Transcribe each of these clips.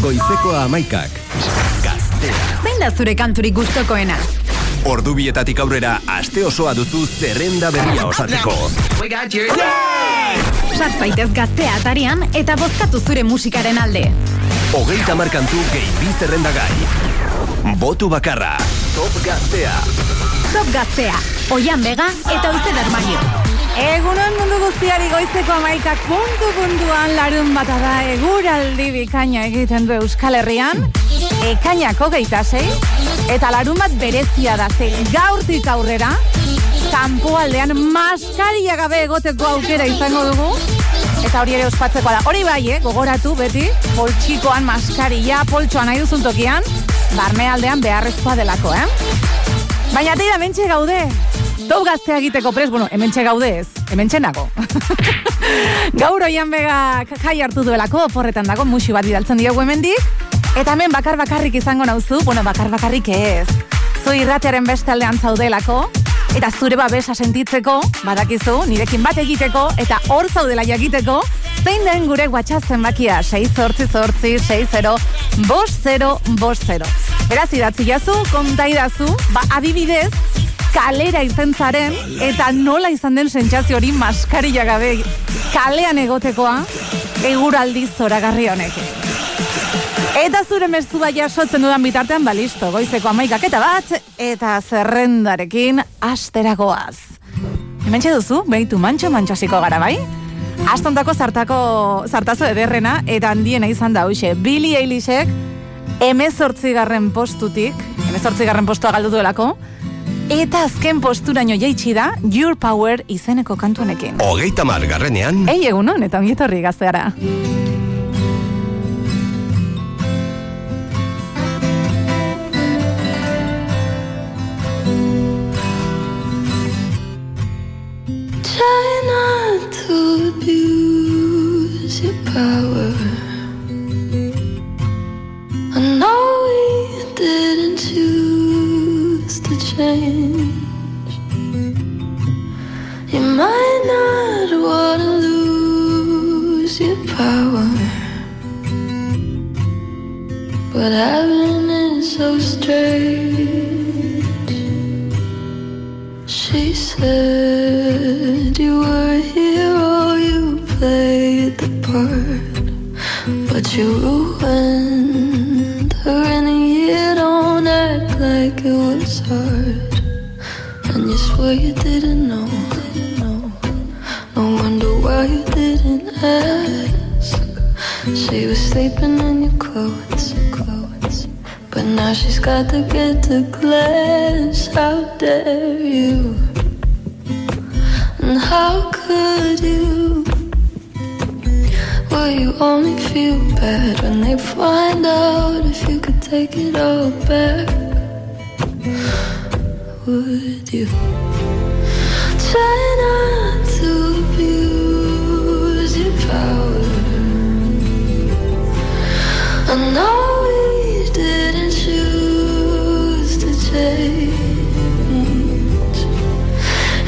Goizeko amaikak. Gaztea. Zein da zure kanturik gustokoena? Ordu bietatik aurrera aste osoa duzu zerrenda berria osatzeko. Sar zaitez gaztea atarian eta bozkatu zure musikaren alde. Hogeita markantu gehi bi zerrendagai. Botu bakarra. Top gaztea. Top gaztea. Oian bega eta uze dermaio. Egunon mundu guztiari goizeko amaikak puntu puntuan larun bata da eguraldi bikaina egiten du Euskal Herrian. Ekainako geita zei. Eta larun bat berezia da ze gaurtik aurrera. Kampo aldean maskaria gabe egoteko aukera izango dugu. Eta hori ere ospatzeko da. Hori bai, eh? gogoratu beti, poltsikoan maskaria, poltsoan nahi duzun tokian, barne aldean beharrezkoa delako, eh? Baina teira mentxe gaude, Dou gaztea egiteko pres, bueno, hemen gaude ez, hemen nago. Gaur oian bega jai hartu duelako, porretan dago, musi bat bidaltzen diogu hemendik. Eta hemen bakar bakarrik izango nauzu, bueno, bakar bakarrik ez. Zu irratearen beste aldean zaudelako, eta zure babesa sentitzeko, badakizu, nirekin bat egiteko, eta hor zaudela jakiteko, zein den gure WhatsApp zenbakia, 6 zortzi zortzi, 6 0, bos 0, bos 0. Beraz, idatzi jazu, kontaidazu, ba, adibidez, kalera irten zaren, eta nola izan den sentsazio hori maskarilla gabe kalean egotekoa, eguraldi zoragarri honek. Eta zure mezu baia sotzen dudan bitartean, balisto, goizeko amaikak eta bat, eta zerrendarekin asteragoaz. Hemen duzu, behitu mantxo mantxosiko gara bai? Astontako zartako zartazo ederrena, eta handiena izan da, hoxe, Billy Eilishek, emezortzigarren postutik, emezortzigarren postua galdu duelako, Eta azken posturaino jaitsi da Your Power izeneko kantuanekin. Hogeita margarrenean. Ei, egunon, eta ongietorri gazteara. Try not to abuse your power change. You might not want to lose your power But having it so strange. She said you were a hero, you played the part But you ruined her in a year, don't act like it was And you swear you didn't know, No wonder why you didn't ask. She was sleeping in your clothes, clothes. But now she's got to get the glass. how dare you? And how could you? Will you only feel bad when they find out if you could take it all back? Would you try not to abuse your power? I know we didn't choose to change.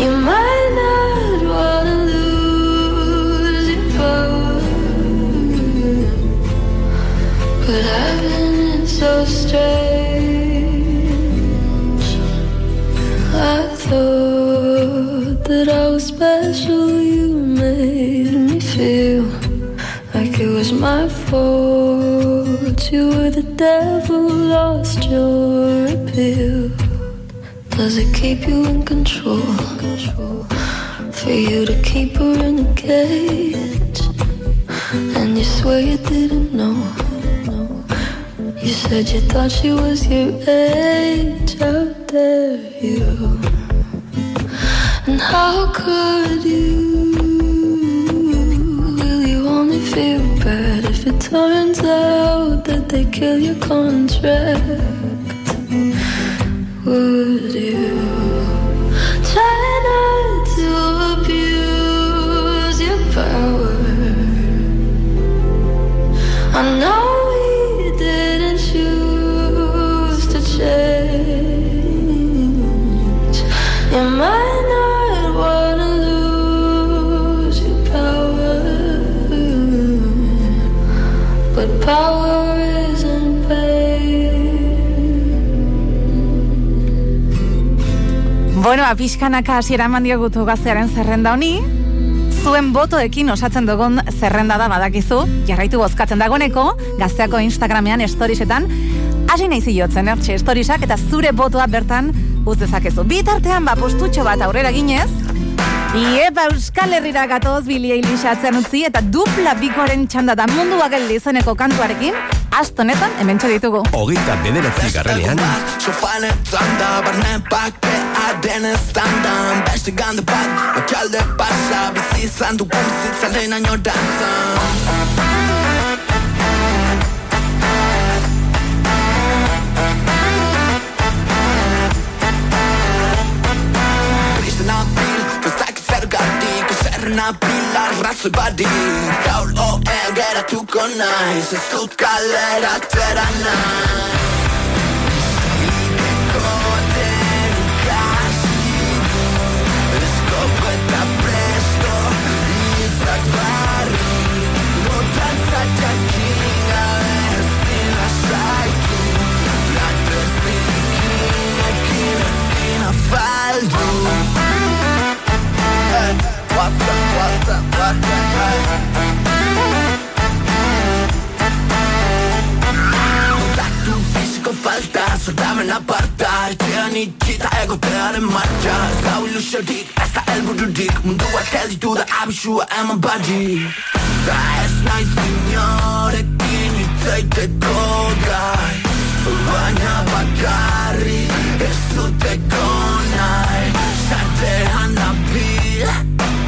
You might not wanna lose your power, but having it so strange. That I was special. You made me feel like it was my fault. You were the devil, lost your appeal. Does it keep you in control? For you to keep her in a cage, and you swear you didn't know. You said you thought she was your age. You? And how could you? Will you only feel bad if it turns out that they kill your contract? Would you Bueno, apixkanaka hasiera eman diogutu gaztearen zerrenda honi, zuen botoekin osatzen dugun zerrenda da badakizu, jarraitu bozkatzen dagoneko, gazteako Instagramean storiesetan, hasi nahi ziotzen, ertxe storiesak, eta zure botoa bertan uz dezakezu. Bitartean, ba, postutxo bat aurrera ginez, Iepa Euskal Herrira gatoz Billy Eilish utzi eta dupla bikoaren txanda da mundua geldi izeneko kantuarekin, astonetan hemen ditugu. Hogeita bederatzi garranean. Sofane zanda, barne pakea den standan Beste gande bat, okialde pasa Bizi izan du bizitza lehen aino Napila razoi badi. Gaur oel geratuko naiz Ez dut kalera tera nahi falta soldamen aparta Etxean itxita egotearen martxa Ez da ilusiorik, ez da elbururik Mundua telditu da abisua eman badi Da ez naiz inorekin itzaiteko gai Baina bakarri ez duteko nahi Zatean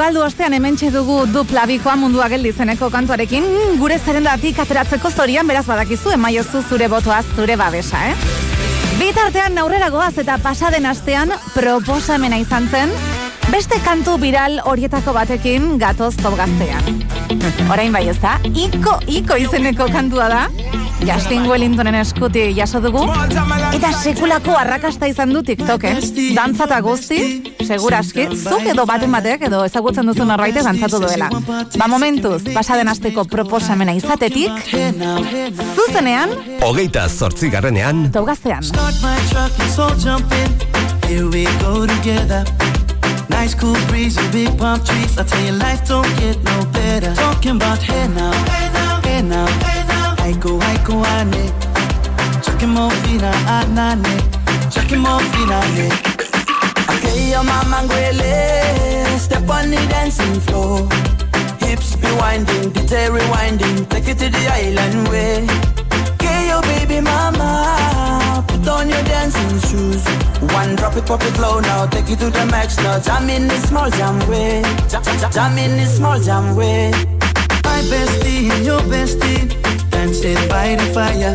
galdu ostean hementxe dugu dupla bikoa mundua geldi zeneko kantuarekin gure zerendatik ateratzeko zorian beraz badakizu emaiozu zure botoaz zure babesa, eh? Bitartean aurrera goaz eta pasaden astean proposamena izan zen beste kantu viral horietako batekin gatoz top gaztean. Orain bai ez da, iko, iko izeneko kantua da, Justin Wellingtonen eskuti jaso dugu, eta sekulako arrakasta izan du TikToken. Dantza eta guzti, seguraski, zuk edo baten batek edo ezagutzen duzu norbaitek dantzatu duela. Ba momentuz, pasaden asteko proposamena izatetik, zuzenean, Hogeita zortzi garranean. top gaztean. Start my truck, let's all jump in. Here we go together. Nice cool breeze and big palm trees. I tell you, life don't get no better. Talking about hey now, hey now, hey now, hey now. Aiko, aiko, ane. Chucking more fina, anane. Chucking more fina, ane. Okay, your mama ngwele Step on the dancing floor Hips be winding, detail rewinding Take it to the island way baby mama Put on your dancing shoes One drop it, pop it low now Take it to the max now Jam in the small jam way Jam, in the small jam way My bestie and your bestie dancing by the fire.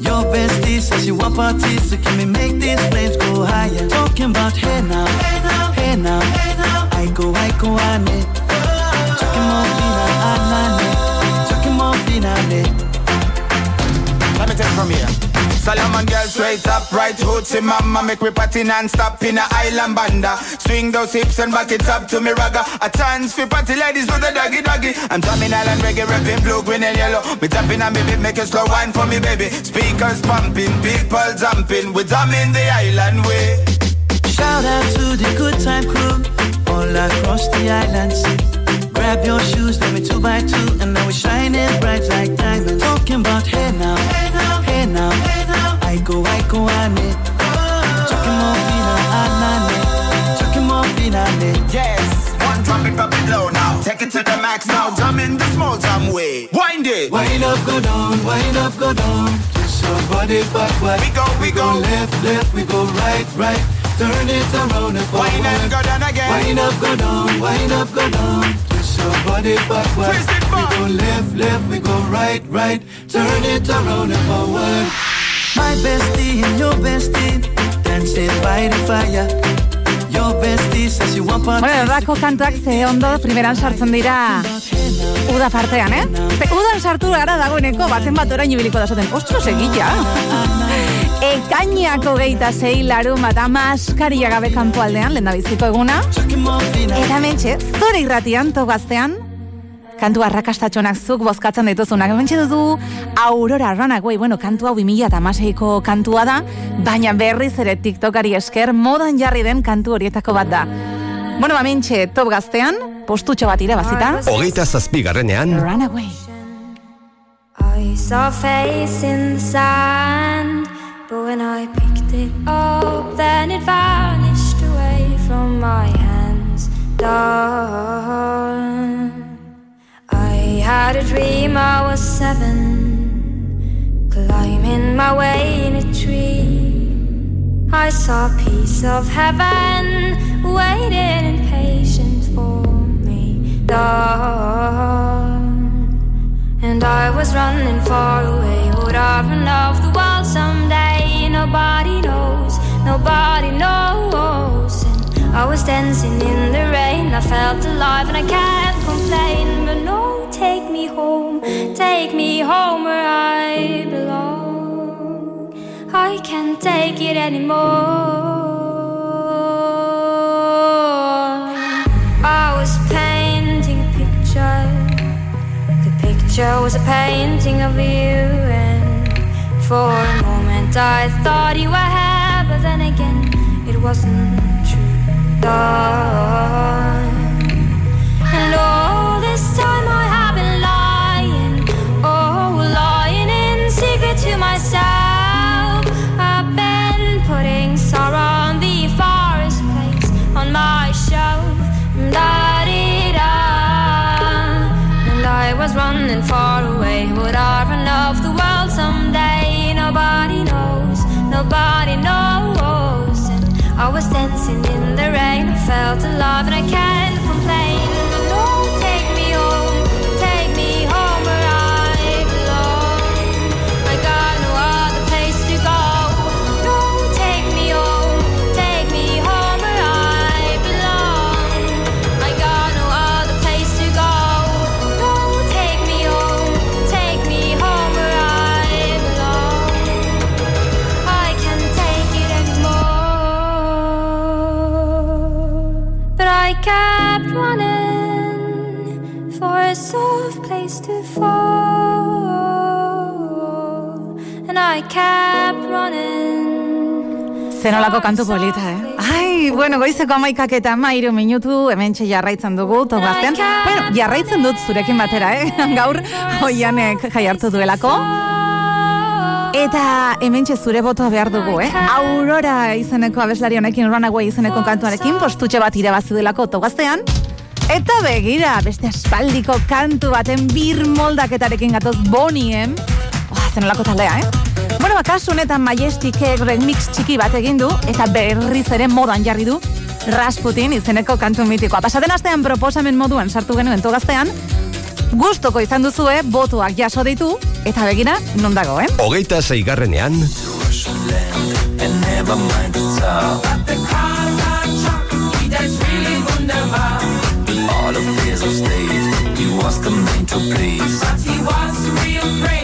Your bestie says you want parties, so can we make these flames go higher? Talking about hey now, hey now, hey now, hey now. I go, I go, ane. Chucking more fina, anane. Chucking more fina, ane. Let me take from here. Solomon girl straight up, right hoochie mama Make we party non-stop in a island banda. Swing those hips and back it up to me ragga. A chance for party ladies do the doggy doggy. I'm drumming island reggae, rapping blue, green and yellow. Me tapping on me beat, make a slow wine for me baby. Speakers pumping, people jumping. We drumming the island way. Shout out to the good time crew all across the islands. Grab your shoes, let me two by two, and now we're shining bright like diamonds. Talking about hey now, hey now, hey now. I go, I go, ane. Chucking more vina, anane. Ah, Chucking more vina, ane. Yes, one drop it, drop it low now. Take it to the max now. Jump in the small jam way. Wind it. Wind up, go down, wind up, go down. Twist your body backward. We go, we go. left, left, we go right, right. Turn it around and forward. Wind and go down again. Wind up, go down, wind up, go down. Your body backward. Twist it we go left, left, we go right, right. Turn it around and forward. My bestie and your bestie dancing by the fire. Your bestie says you want. Bueno, errako kantuak ze ondo primeran sartzen dira uda partean, eh? Ze udan sartu gara dagoeneko baten bat orain ibiliko da zaten. Ostro, segilla! Ekainako geita zei larun bat amaskaria gabe kanpo aldean, lehen biziko eguna. Eta mentxe, zure irratian, togaztean, kantu arrakastatxonak zuk bozkatzen dituzunak. Mentxe duzu Aurora Runaway, bueno, kantu hau 2006ko kantua da, baina berriz ere TikTokari esker modan jarri den kantu horietako bat da. Bueno, ba, mentxe, top gaztean, postutxo bat irabazita, Hogeita zazpigarrenean, Runaway. I saw face in the sand, but when I picked it up, then it vanished away from my hands. Done. Had a dream I was seven, climbing my way in a tree. I saw a piece of heaven waiting impatient for me. Done. And I was running far away. Would I run off the world someday? Nobody knows, nobody knows. And I was dancing in the rain. I felt alive and I can't complain. But no, take me home, take me home where I belong. I can't take it anymore. I was painting a picture. The picture was a painting of you, and for a moment I thought you were happy, but then again it wasn't true. Done. And all this time I felt alive Zenolako kantu polita, eh? Ai, bueno, goizeko amaikak eta mairu minutu hemen jarraitzen dugu, togazten. Bueno, jarraitzen dut zurekin batera, eh? Gaur, hoianek jai hartu duelako. Eta hemen zure botoa behar dugu, eh? Aurora izeneko abeslari honekin, Runaway izeneko kantuarekin, postutxe bat irabazi delako togaztean. Eta begira, beste aspaldiko kantu baten bir moldaketarekin gatoz bonien. Oh, zenolako taldea, eh? Bueno, bakasu honetan Majesticek remix txiki bat egin du, eta berriz ere modan jarri du Rasputin izeneko kantu mitikoa. Pasaden astean proposamen moduan sartu genuen togaztean, gustoko izan duzue, botuak jaso ditu, eta begira, non dago, eh? hogeita zeigarrenean. All of of state, he was the main to please. But he was real great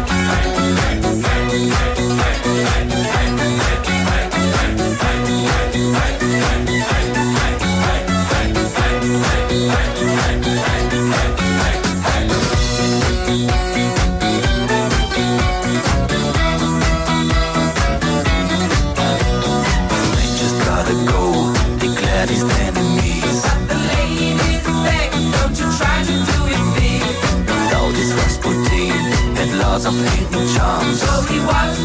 Was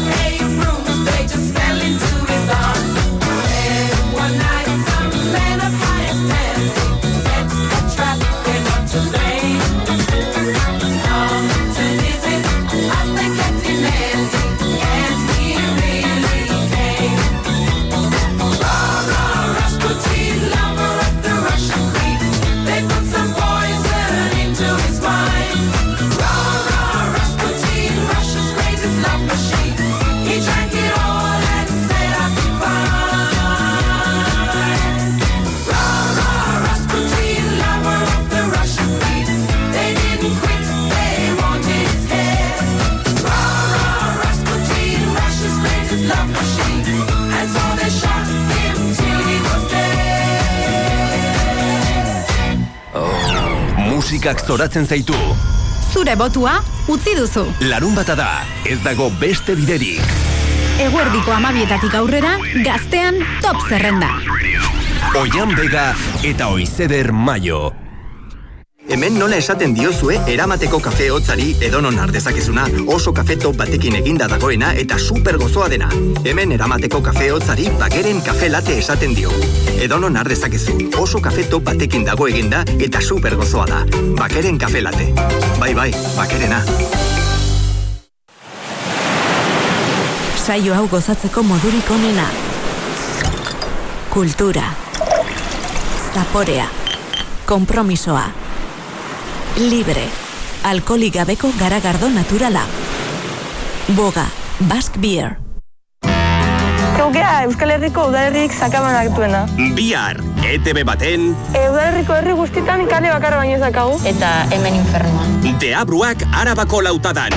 Musikak zoratzen zaitu. Zure botua utzi duzu. Larun bata da, ez dago beste biderik. Eguerdiko amabietatik aurrera, gaztean top zerrenda. Oian Bega eta Oizeder Mayo. Hemen nola esaten diozue eramateko kafe hotzari edonon ardezakezuna, oso kafe top batekin eginda dagoena eta super gozoa dena. Hemen eramateko kafe hotzari bakeren kafe late esaten dio. Edonon ardezakezu, oso kafe top batekin dago eginda eta super gozoa da. Bakeren kafe late. Bai bai, bakerena. Saio hau gozatzeko modurik onena. Kultura. Zaporea. Kompromisoa. Libre. Alkolik gabeko garagardo naturala. Boga. Basque Beer. Gaugea Euskal Herriko udalerrik sakabanak duena. Bihar, ETB baten, E, udalerriko herri guztitan kale bakarra baino ez dakagu. Eta hemen infernuan. deabruak arabako lautadan.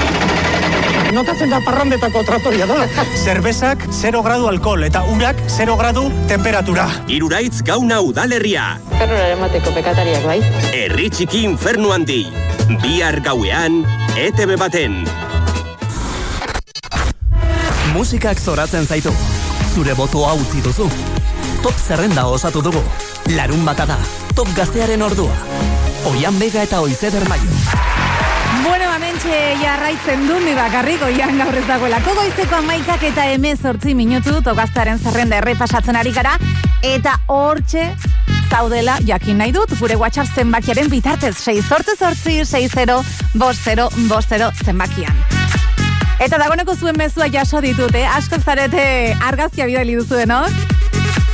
Notatzen da parrandetako tratoria da. Zerbezak 0 gradu alkohol eta urak 0 gradu temperatura. Iruraitz gauna udalerria. Ferrora emateko pekatariak bai. Herri txiki infernu handi. Bihar gauean, ETB baten. Musikak zoratzen zaitu. Zure botoa utzi duzu. Top zerrenda osatu dugu. Larun bata da. Top gaztearen ordua. Oian Bega eta Oizeder Maio. Bueno, amentxe jarraitzen du, mi bakarrik oian gaur ez dagoelako goizeko amaikak eta emezortzi minutu tokaztaren zerrenda errepasatzen ari gara, eta hortxe zaudela jakin nahi dut, gure WhatsApp zenbakiaren bitartez, 6 sortzi sortzi, 6-0, bost 0, bost 0 zenbakian. Eta dagoneko zuen mezua jaso ditut, eh? Askok zarete argazkia bidali duzuenok.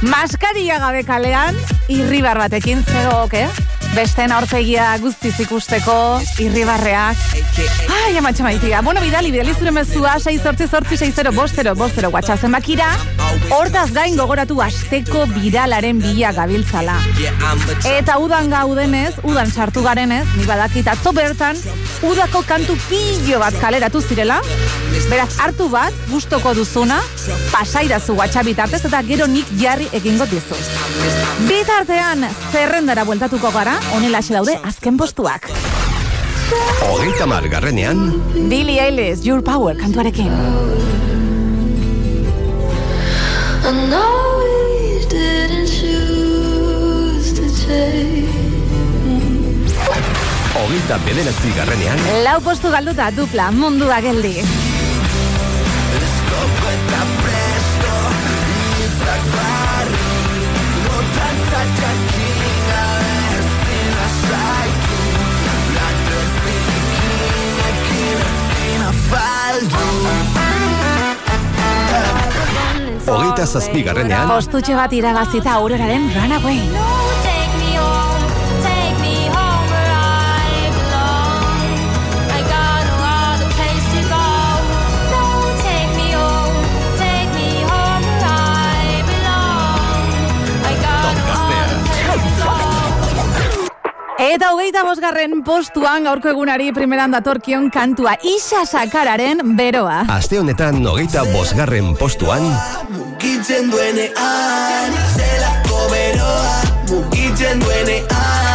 Maskaria gabe kalean, irribar batekin zegook, eh? Besteen aurpegia guztiz ikusteko, irribarreak. Ai, amatxe maitia. Bueno, bidali, bidali zure mezua, 6 sortzi sortzi, 6-0, bost 0, bost 0, WhatsApp zenbakira. Hortaz gain gogoratu asteko biralaren bila gabiltzala. Eta udan gaudenez, udan sartu garenez, ni badakit atzo bertan, udako kantu pilo bat kaleratu zirela, beraz hartu bat, gustoko duzuna, pasairazu WhatsApp bitartez eta gero nik jarri egingo dizu. Bitartean, zerrendara bueltatuko gara, honela daude azken postuak. Hogeita margarrenean, Billie Eilish, Your Power, kantuarekin. I know we didn't choose to change. hogeita bederatzi garrenean, Lau postu galduta, dupla, mundua geldi. Hogeita zazpi garrenean, Postutxe bat irabazita auroraren Runaway. Eta hogeita bosgarren postuan gaurko egunari primeran datorkion kantua Isa Sakararen beroa. Aste honetan hogeita bosgarren postuan Mugitzen duenean Zelako beroa Mugitzen duenean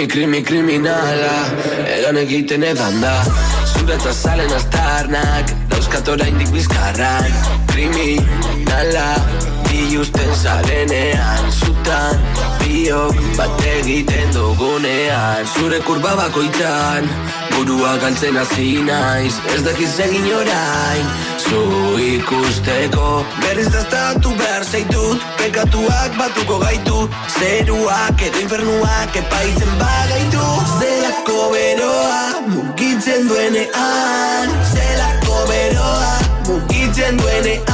Krimi, krimi, kriminala. Egan egiten edan da. Zuretza salen aztarnak Dauzkat oraindik bizkarran Kriminala Biusten zarenean Zutan Biok bat egiten dugunean. Zure kurba bakoitzan Burua galtzen hasi naiz. Ez dakiz egin orain Zu ikusteko. Berriz daztatu behar zaitut Pekatuak batuko gaitu. Zeruak edo infernuak Epaitzen bagaitu. Zelako beroa mugitzen duenean. Zelako beroa mugitzen duenean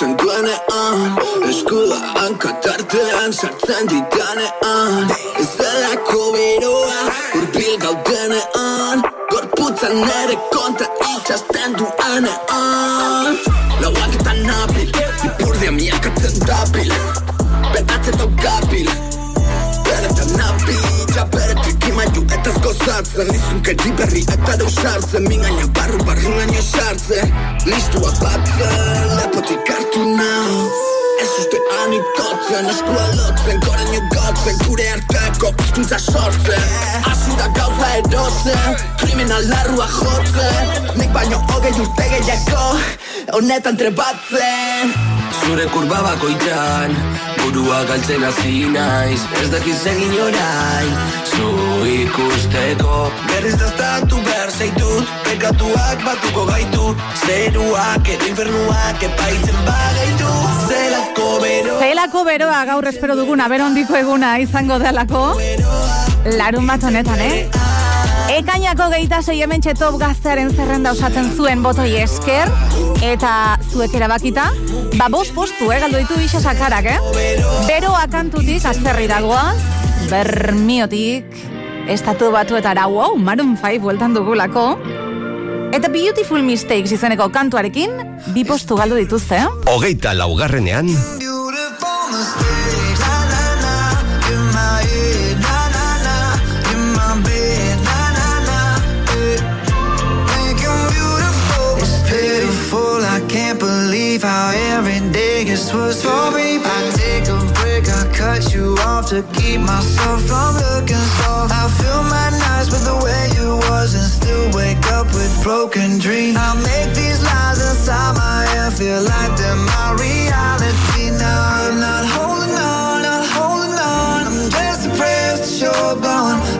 Mugitzen duenean Eskua hankatartean Sartzen ditanean Zelako beroa urbil gaudenean Gorputzan ere kontra itxasten duenean Lauak eta nabil Ipurdia miakatzen dabil Betatzen tau gabil eta gozatzen Lizunkeri berri eta deusartzen Mingaina barru barru gaino sartzen Listua batzen Lepotik hartu nau Ez ustean itotzen, eskua lotzen, goraino gotzen, gure arteko pizkuntza sortzen. Azura gauza erotzen, kriminal larrua jotzen, nik baino hogei urte gehiago, honetan trebatzen. Zure kurba bakoitzan, burua galtzen hasi naiz, ez dakiz egin orain. Zu ikusteko, berriz daztatu behar zaitut, pekatuak batuko gaitu, zeruak edo infernuak epaitzen bagaitu. Zelako beroa. Zelako beroa gaur espero duguna, berondiko eguna izango delako. Larun bat honetan, eh? Ekainako geita sei hemen top gaztearen zerrenda osatzen zuen botoi esker, eta zuek erabakita, ba bost postu, eh, galdu ditu isa sakarak, eh? Beroa kantutik atzerri dagoaz, bermiotik, estatu batuetara, wow, Maroon 5 bueltan dugulako, eta Beautiful Mistakes izeneko kantuarekin, bi postu galdu dituzte, eh? Hogeita laugarrenean believe how every day gets worse for me. I take a break, I cut you off to keep myself from looking soft. I fill my nights with the way you was and still wake up with broken dreams. I make these lies inside my head feel like they're my reality. Now I'm not holding on, not holding on. I'm just depressed that you're gone.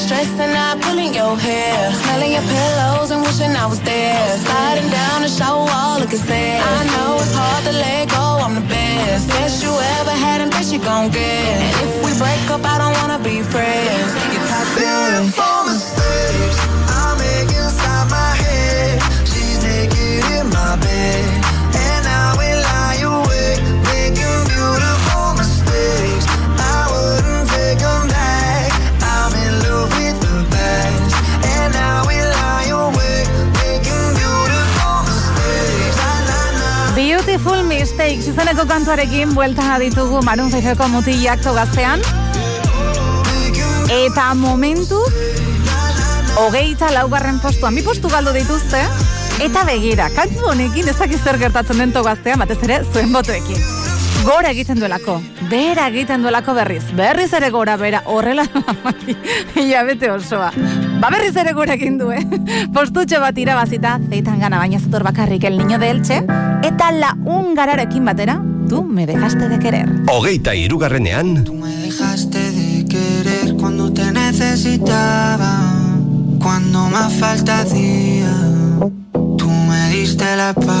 you're stressing out, pulling your hair. Smelling your pillows and wishing I was there. Sliding down the shower wall, looking sad. I know it's hard to let go, I'm the best. Best you ever had and best you gon' get. And if we break up, I don't wanna be friends. You toxic. Beautiful Break izeneko kantuarekin buelta ditugu Maroon 5eko mutilak togaztean. Eta momentu hogeita laugarren postuan, bi postu galdu dituzte, eta begira, kantu honekin ez dakiz zer gertatzen den togaztean, batez ere zuen botoekin. Gora egiten duelako, bera egiten duelako berriz, berriz ere gora, bera, horrela, hilabete osoa. Ba berriz ere gora egin du, eh? Postutxo bat irabazita, zeitan gana baina zator bakarrik el niño de Elche, eta la ungararekin batera, tu me dejaste de querer. Hogeita irugarrenean, dejaste de querer cuando te necesitaba, cuando más falta hacía, tú me diste la espalda.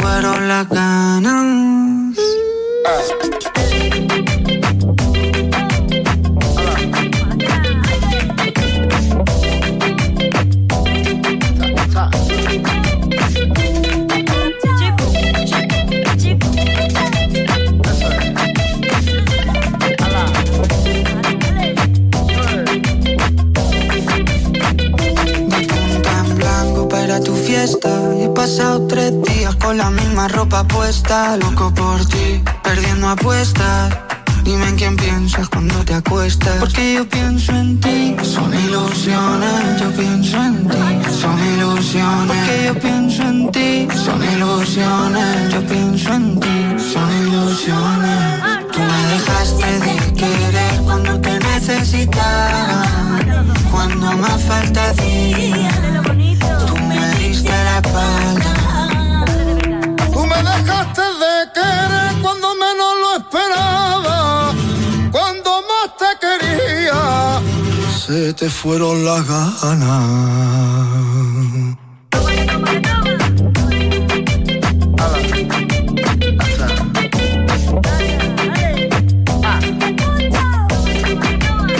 fueron las ganas. De punta en blanco para tu fiesta. Y he pasado tres días con la misma ropa puesta. Loco por ti, perdiendo apuestas. Dime en quién piensas cuando te acuestas. Porque yo pienso en ti. Son ilusiones, yo pienso en ti. Son ilusiones. Porque yo pienso en ti. Son ilusiones, yo pienso en ti. Son ilusiones. Tú me dejaste de querer cuando te necesitaba. Cuando más falta hacía. Dejaste de querer cuando menos lo esperaba, cuando más te quería, se te fueron las ganas.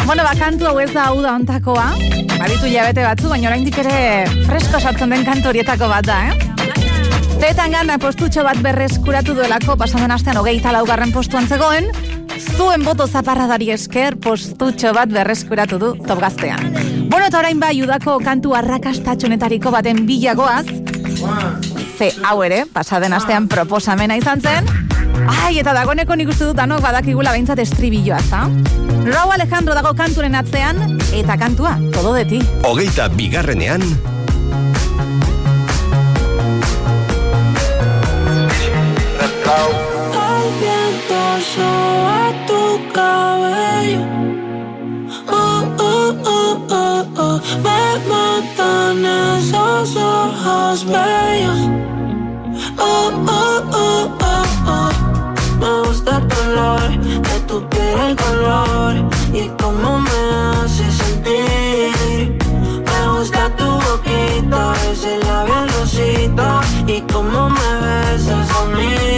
Bueno, ba, kantu hau ez da hau da ontakoa. Baditu jabete batzu, baina oraindik ere fresko sartzen den kantu horietako bat da, eh? Zetan gana postutxo bat berreskuratu duelako, pasaden astean hogeita laugarren postuan zegoen, zuen boto zaparradari esker postutxo bat berreskuratu du top gaztean. Bueno, eta orain bai udako kantu arrakastatxonetariko baten bilagoaz, ze hau ere, pasaden astean proposamena izan zen, Ai, eta dagoneko nik uste dut danok badakigula behintzat estribilloa, za? Rau Alejandro dago kanturen atzean, eta kantua, todo de ti. hogeita bigarrenean, El viento soba tu cabello. Oh, oh, oh, oh, oh. Me matan esos ojos bellos. Oh, oh, oh, oh, oh. Me gusta el color de tu piel, el color y cómo me hace sentir. Me gusta tu boquita, ese labial rosita y cómo me besas a mí.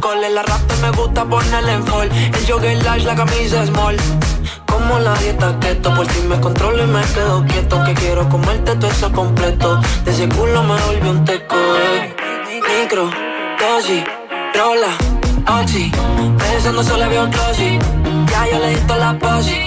Un. En la raptor me gusta ponerle en fall. El jogger large, la camisa small. Como la dieta keto, por si me controlo y me quedo quieto. Que quiero comerte todo eso completo. De ese culo me volvió un teco. eh. Micro, dosis, rola, oxi. Pensando solo veo glossy. Ya yo le di la posi.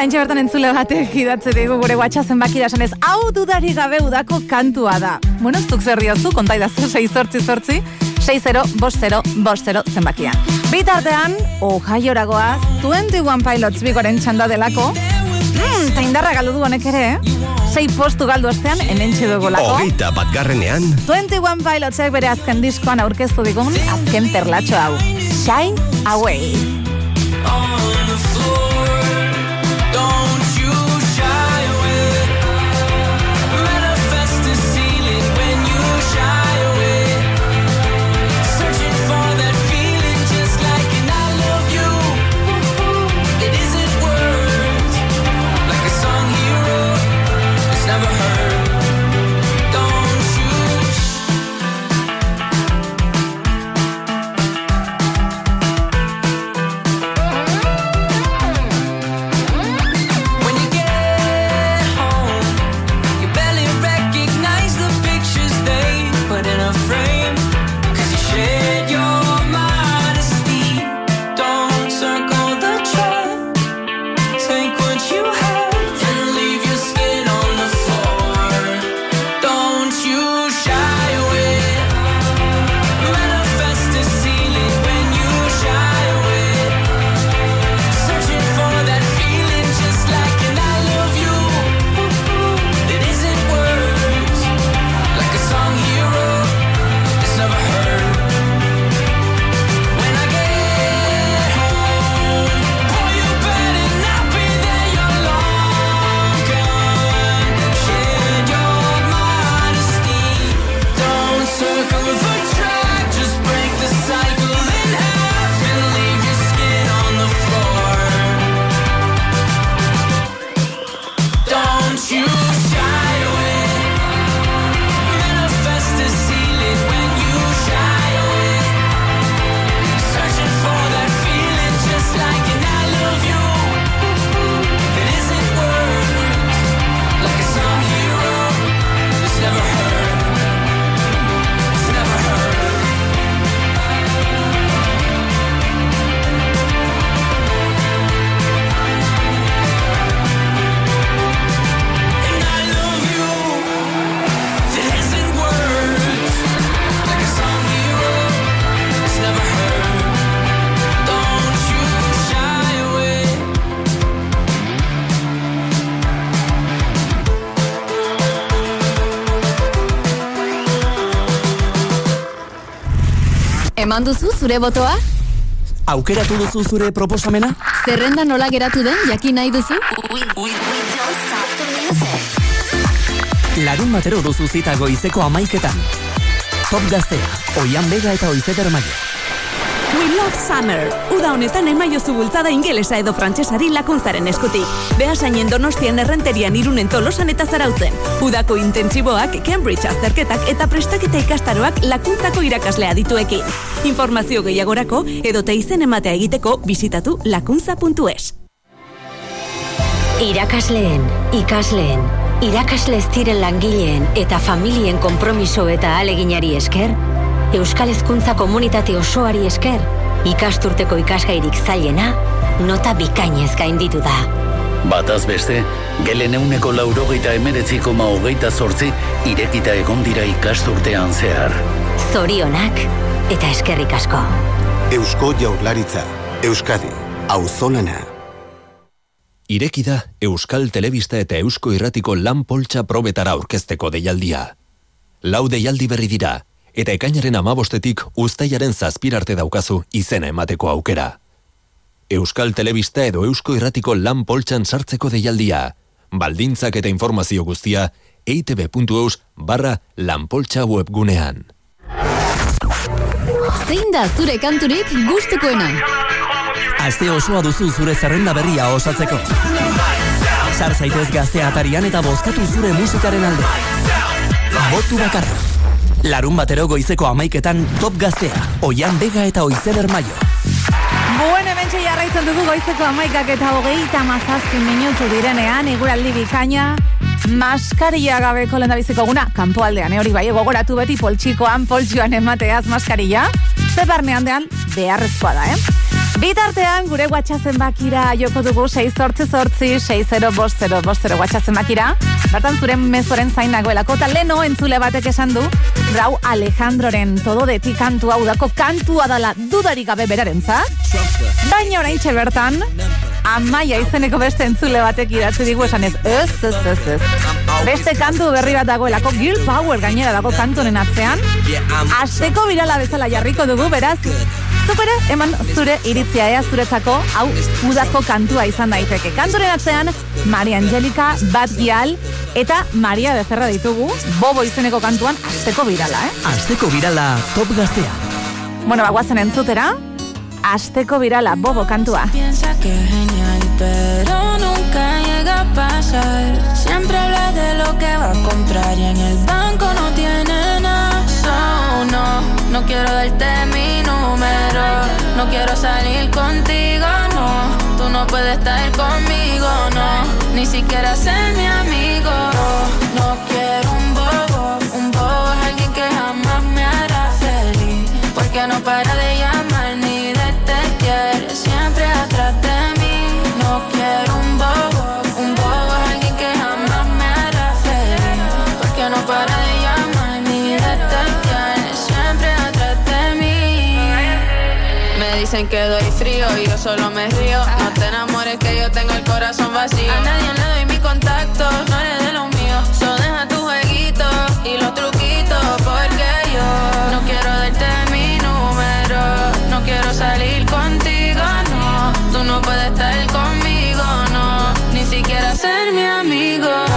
Orain bertan entzule batek idatze digu gure WhatsApp zenbaki da esanez, hau dudari gabe udako kantua da. Bueno, zuk zer diozu, konta idazu, 6 sortzi sortzi, 6-0, bost 0, bost 0 zenbakian. Bitartean, Ohioara goaz, 21 Pilots bigoren txanda delako, mm, ta indarra galdu du honek ere, eh? Sei postu galdu ostean, hemen txedu golako. Hogeita bat garrenean, 21 Pilotsek bere azken diskoan aurkeztu digun azken perlatxo hau. Shine Away. Eman duzu zure botoa? Aukeratu duzu zure proposamena? Zerrenda nola geratu den jakin nahi duzu? Larun batero duzu zita goizeko amaiketan. Top gaztea, oian bega eta oizeder maia. We love summer. Uda honetan emaiozu bultzada ingelesa edo frantsesari lakuntzaren eskutik. Behasainen donostian errenterian irunen tolosan eta zarautzen. Udako intentsiboak, Cambridge azterketak eta prestaketa ikastaroak lakuntzako irakasle adituekin. Informazio gehiagorako edo te izen ematea egiteko bisitatu lakuntza.es. Irakasleen, ikasleen, Irakasle ez diren langileen eta familien konpromiso eta aleginari esker, Euskal Hezkuntza komunitate osoari esker, ikasturteko ikasgairik zailena, nota bikainez gainditu da. Bataz beste, gelen euneko laurogeita emeretzi koma hogeita sortzi irekita egon dira ikasturtean zehar. Zorionak eta eskerrik asko. Eusko Jaurlaritza, Euskadi, Auzolana. Ireki da Euskal Telebista eta Eusko Irratiko lan poltsa probetara aurkezteko deialdia. Lau deialdi berri dira, eta ekainaren amabostetik uztailaren zazpirarte daukazu izena emateko aukera. Euskal Telebista edo Eusko Irratiko lan poltsan sartzeko deialdia. Baldintzak eta informazio guztia eitb.eus barra lanpoltsa webgunean. Zein da zure kanturik gustukoena? Aste osoa duzu zure zerrenda berria osatzeko. Sar zaitez gaztea atarian eta bozkatu zure musikaren alde. Botu bakarra. Larun batero goizeko amaiketan top gaztea, oian bega eta oizer ermaio. Buen hementxe jarraitzen dugu goizeko amaikak eta hogeita mazazkin minutu direnean, iguraldi bikaina, maskaria gabeko lendabiziko guna, kanpoaldean, eh, hori bai, gogoratu beti poltsikoan, poltsioan emateaz maskaria, ze barnean dean beharrezkoa da, eh? Bitartean, gure WhatsAppen bakira joko dugu 6 sortzi sortzi 60 bostero bostero WhatsAppen bakira. Bertan zure mezoren zain nagoelako, eta leno entzule batek esan du, Grau Alejandroren todo de ti kantua udako kantua dala dudarik gabe beraren Baina orain bertan, amaia izeneko beste entzule batek idatzi digu esan ez, ez, ez, ez, ez. Beste kantu berri bat dagoelako, Girl Power gainera dago kantonen atzean, Azteko birala bezala jarriko dugu, beraz, zuk ere, eman zure iritzia ea zuretzako, hau udako kantua izan daiteke. Kantoren atzean, Maria Angelika, Bat Gial, eta Maria Becerra ditugu, Bobo izeneko kantuan, Azteko birala, eh? Azteko birala top gaztea. Bueno, bagoazen entzutera, Azteko birala, Bobo kantua. Piensa que es genial, pero nunca llega a pasar. Siempre habla de lo que va a comprar y en el banco no tiene nada. So, no, no quiero darte mi. No quiero salir contigo, no. Tú no puedes estar conmigo, no. Ni siquiera ser mi amigo. Me dicen que doy frío y yo solo me río. No te enamores que yo tengo el corazón vacío. A nadie le doy mi contacto, no eres de los míos. So deja tu jueguito y los truquitos. Porque yo no quiero darte mi número. No quiero salir contigo, no. Tú no puedes estar conmigo, no. Ni siquiera ser mi amigo.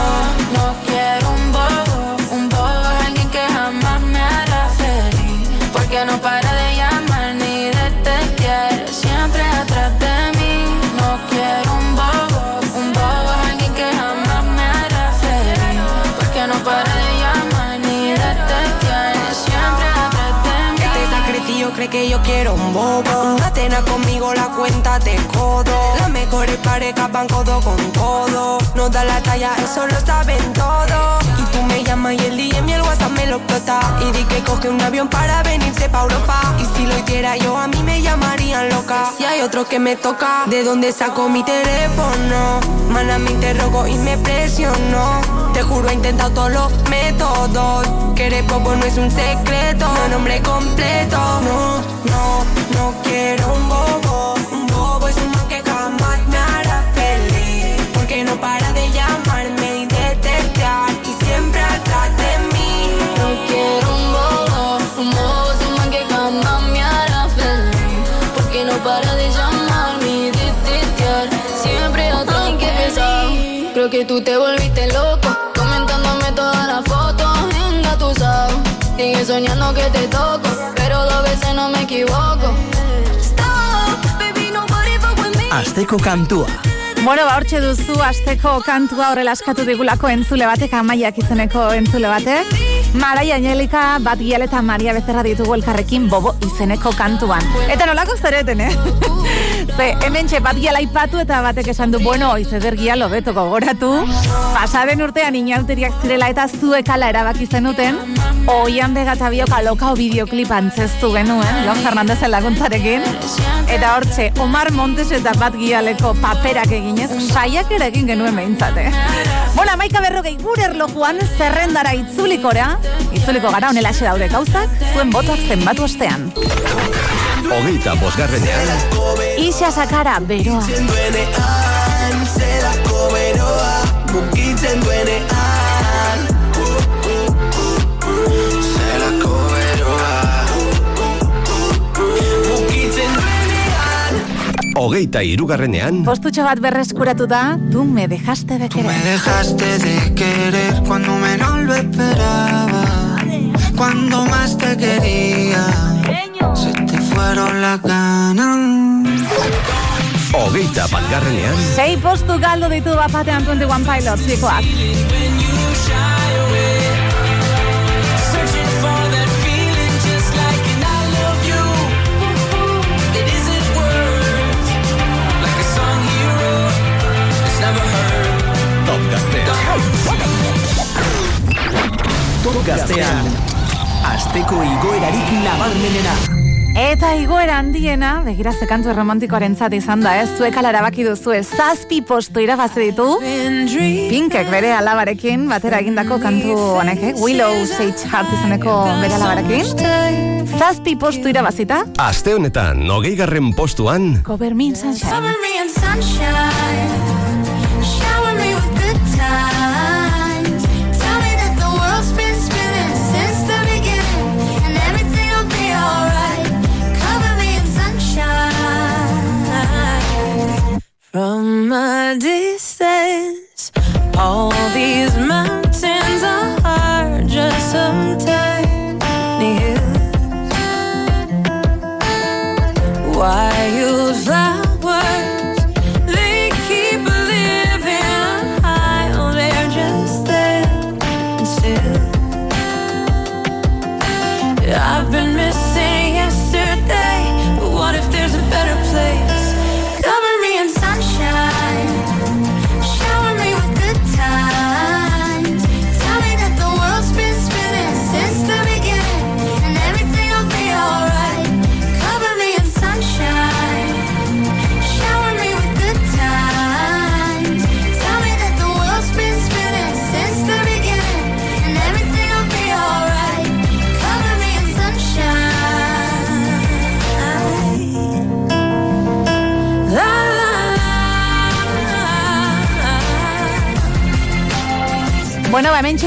Yo quiero un bobo. Cena conmigo la cuenta de codo. Las mejores parejas van codo con codo. No da la talla, eso lo saben todos. Y tú me llamas y el DM y el WhatsApp me lo explota. Y di que coge un avión para venirse pa' Europa. Y si lo hiciera yo, a mí me llamarían loca. Si hay otro que me toca, ¿de dónde saco mi teléfono? Mana, me interrogo y me presionó. Te juro, he intentado todos los métodos. Que eres bobo no es un secreto. No nombre completo. No, no, no quiero un bobo. Un bobo es un man que jamás me hará feliz. Porque no para de llamarme y de testear. Y siempre atrás de mí. No quiero un bobo, un bobo es un man que jamás me hará feliz. Porque no para de llamarme y de testear. Siempre atrás de mí. Creo que tú te volviste loco, comentándome todas las fotos engatusado. Sigue soñando que te toco, with me. Azteko kantua. Bueno, ba, hortxe duzu asteko kantua horrela eskatu digulako entzule batek, amaiak izeneko entzule batek. Maraia Angelika, bat gial eta Maria Becerra ditugu elkarrekin bobo izeneko kantuan. Eta nolako zareten, eh? Ze, hemen txe bat giala ipatu eta batek esan du, bueno, izeder gia lobeto gogoratu. Pasaden urtean inauteriak zirela eta zuekala erabaki zenuten, oian begata biok alokao bideoklip antzestu genuen, Jon Fernandezen laguntzarekin. Eta hortxe, Omar Montes eta bat gialeko paperak eginez, saiak ere egin genuen behintzate. Bueno, amaika berrogei gure erlojuan zerrendara itzulikora, itzuliko gara honelaxe daude gauzak, zuen botoak zenbatu ostean. Hogeita bosgarrenean, Isa sakara, beroa. duenean, zelako beroa, mugitzen duenean. Hogeita irugarrenean, Postutxo bat berreskuratu da, tu me dejaste de Me querer. dejaste de querer cuando menos lo esperaba. Cuando más te quería, se te fueron las ganas. hogeita batgarrenean, Sei postu galdu ditu bapatean 21 Pilots zikoak. Top gaztean, asteko igoerarik nabarmenena. Eta igoera handiena, begira ze kantu romantikoaren zat izan da, ez? Zuek ala erabaki duzu ez, zazpi postu irabazi ditu. Pinkek bere alabarekin, batera egindako kantu honek, eh? Willow Sage Heart izeneko bere alabarekin. Zazpi postu irabazita, Aste honetan, hogeigarren postuan, Cover Me in Sunshine. Cover me in sunshine. From a distance, all these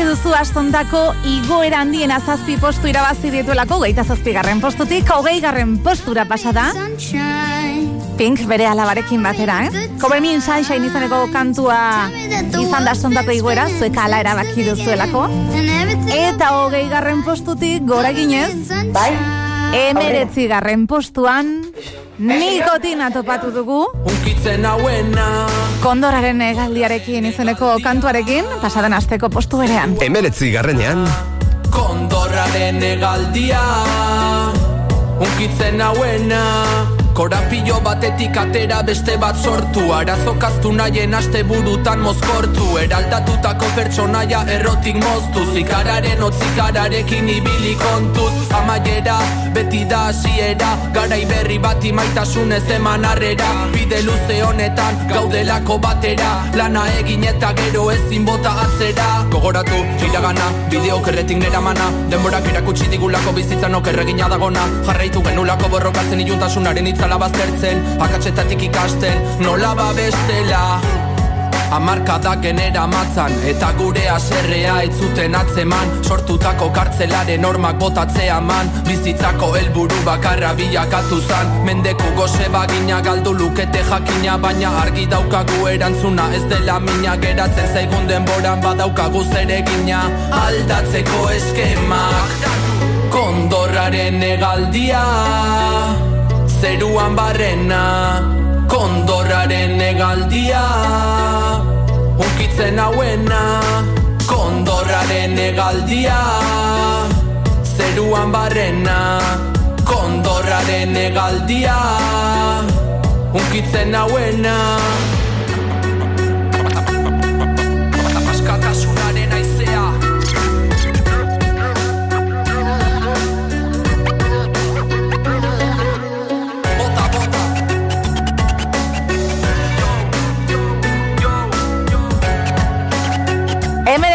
duzu astontako igoera handiena zazpi postu irabazi dituelako, geita zazpi garren postutik, hogei garren postura pasada. Pink bere alabarekin batera, eh? Cover Me in Sunshine izaneko kantua izan da astontako igoera, zuek ala erabaki duzuelako. Eta hogei garren postutik gora ginez, bai, emeretzi garren postuan, nikotina topatu dugu, Unkitzen hauena. kondoraren egaldiarekin izeneko kantuarekin, pasaden asteko postu berean. emeretzi garrenean, Kondorraren egaldia Unkitzen hauena Korapillo batetik atera beste bat sortu. Arazo kaztu nahien aste burutan mozkortu. Eraldatutako pertsonaia errotik moztu. Zikararen otzikararekin ibili kontuz. Amaiera beti da hasiera. Garai berri bat imaitasunez eman harrera. Bide luze honetan gaudelako batera. Lana egin eta gero ezin bota atzera. Gogoratu, iragana, bideo kerretik nera mana Denborak erakutsi digulako bizitzan okerregina dagona. Jarraitu genulako borrokatzen iluntasunaren itzala baztertzen Akatsetatik ikasten, nola babestela Amarkadak genera matzan Eta gure aserrea itzuten atzeman. Sortutako kartzelaren normak botatzea man Bizitzako helburu bakarra bilakatu zan. Mendeku goze bagina galdu lukete jakina Baina argi daukagu erantzuna ez dela mina. Geratzen zaigun denboran badaukagu zeregina Aldatzeko eskemak Kondorraren egaldia Zeruan barrena Kondorraren egaldia Unkitzen hauena Kondorraren egaldia Zeruan barrena Kondorraren egaldia Unkitzen hauena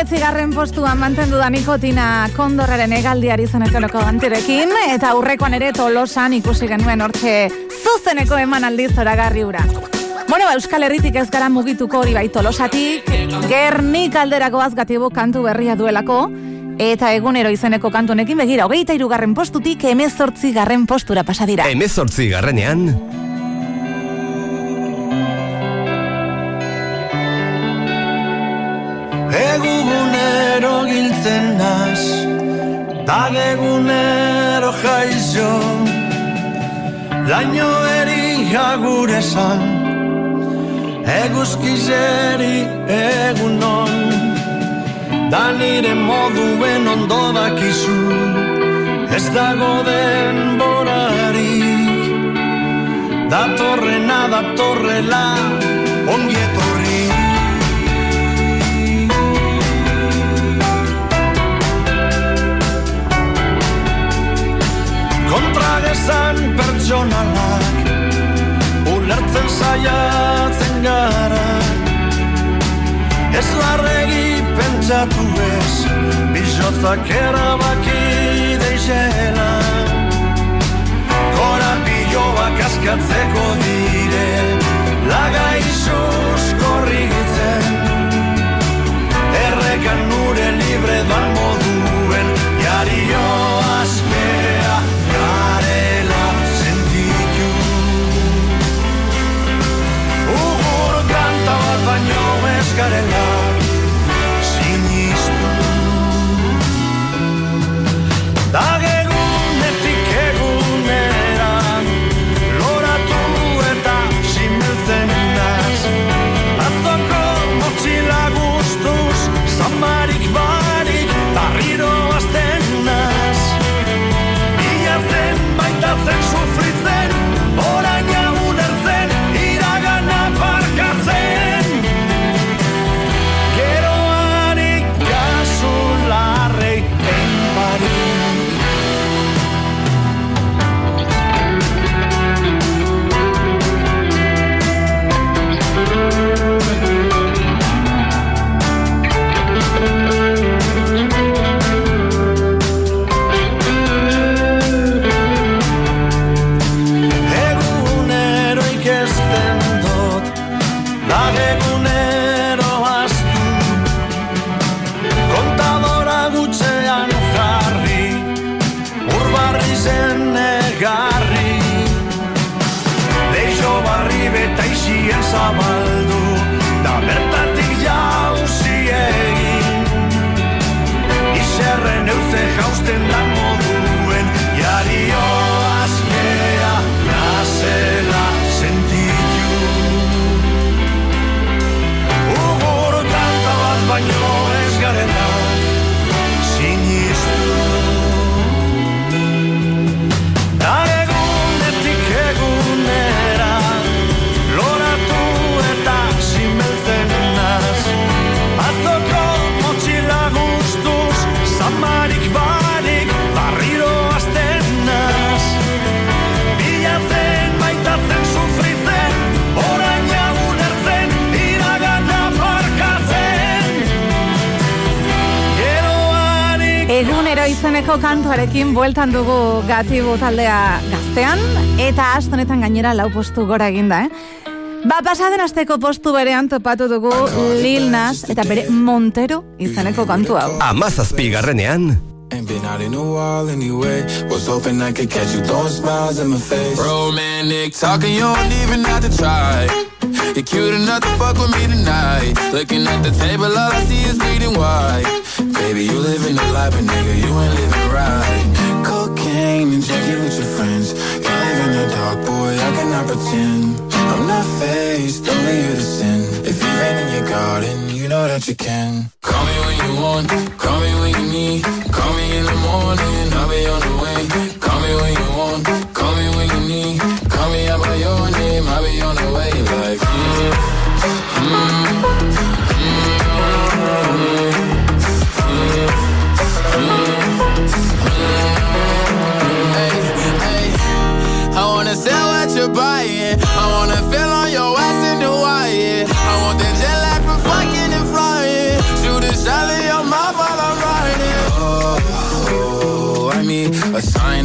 Emeretzigarren postuan mantendu da nikotina kondorraren egaldiari zenetoloko gantirekin, eta aurrekoan ere tolosan ikusi genuen hortxe zuzeneko emanaldi zoragarri ura. Bueno, ba, Euskal Herritik ez gara mugituko hori bai tolosatik, gernik alderako azgatibo kantu berria duelako, eta egunero izeneko kantunekin begira, hogeita irugarren postutik emezortzi garren postura pasadira. Hemezortzi garrenean, giltzen naz Tag egunero jaizo Laino eri agur esan Eguzkizeri egunon. Da nire moduen ondo dakizu Ez dago denborarik Datorrena datorrela Ongi etorri kontragesan pertsonalak ulertzen saiatzen gara. Ez larregi pentsatu ez bizotzak erabaki deixela korapioak askatzeko dire lagaizuz korrigitzen. Errekan nure libre doan moduen jario baino zabaldu Da bertatik jauzi egin. Iserren euze jausten da Izeneko kantuarekin bueltan dugu gatibu taldea gaztean, eta astonetan gainera lau postu gora eginda, eh? Ba, pasaden asteko postu berean topatu dugu Lil Nas eta bere Montero izeneko kantu hau. amazazpi garrenean, Ain't been out in a while anyway. Was hoping I could catch you throwing smiles in my face. Romantic talking, you don't even have to try. You're cute enough to fuck with me tonight. Looking at the table, all I see is bleeding white. Baby, you living the life, but nigga, you ain't living right. Cocaine and drinking with your friends. Can't live in the dark, boy, I cannot pretend. I'm not faced, only you to sin. If you rain in your garden, you know that you can. Call me when you you want, call me when you need. Call me in the morning,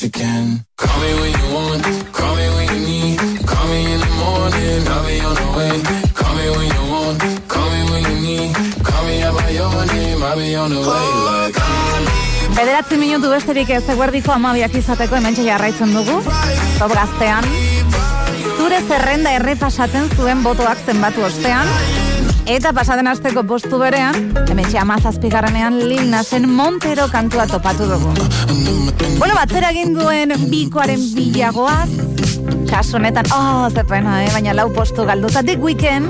That you can. Call me when you want, call me when you need. Call me in the morning, I'll be on the way. Call me when you want, call me when you need. Call me out by your name, I'll be on the way. Like, call me. Bederatzi minutu besterik ez eguerdiko amabiak izateko hemen jarraitzen dugu. Top gaztean. Zure zerrenda errepasatzen zuen botoak zenbatu ostean. Eta pasaden asteko postu berean, hemen amazazpigarrenean Lil Nasen Montero kantua topatu dugu. Bueno, batzera egin duen bikoaren bilagoaz, kasu honetan, oh, zer pena, eh? baina lau postu galduta The Weekend,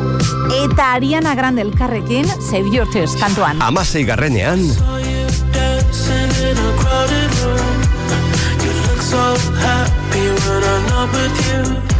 eta Ariana Grande elkarrekin, Save Your Tears kantuan. Amasei garrenean, so happy when I'm not with you.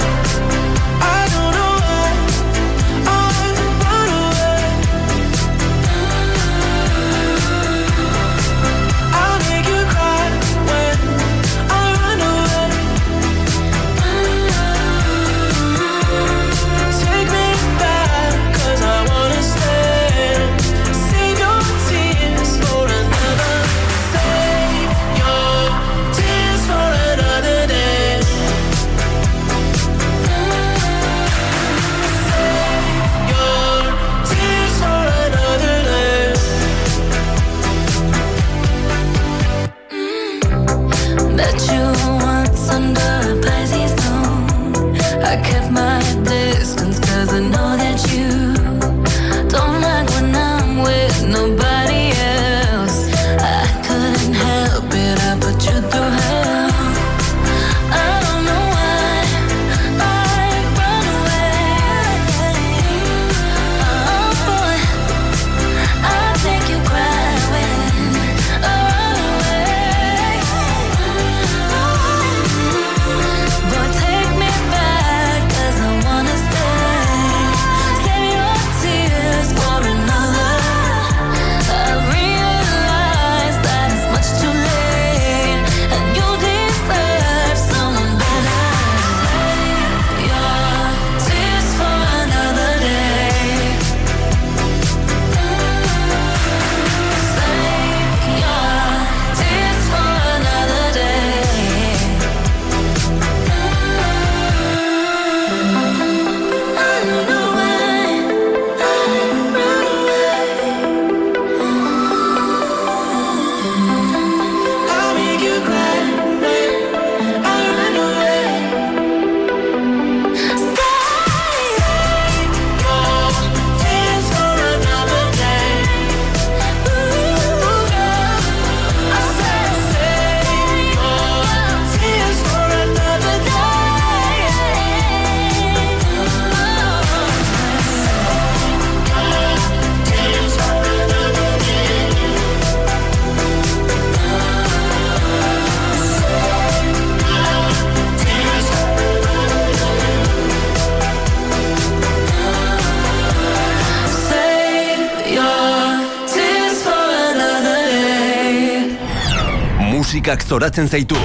Zoratzen zaitu.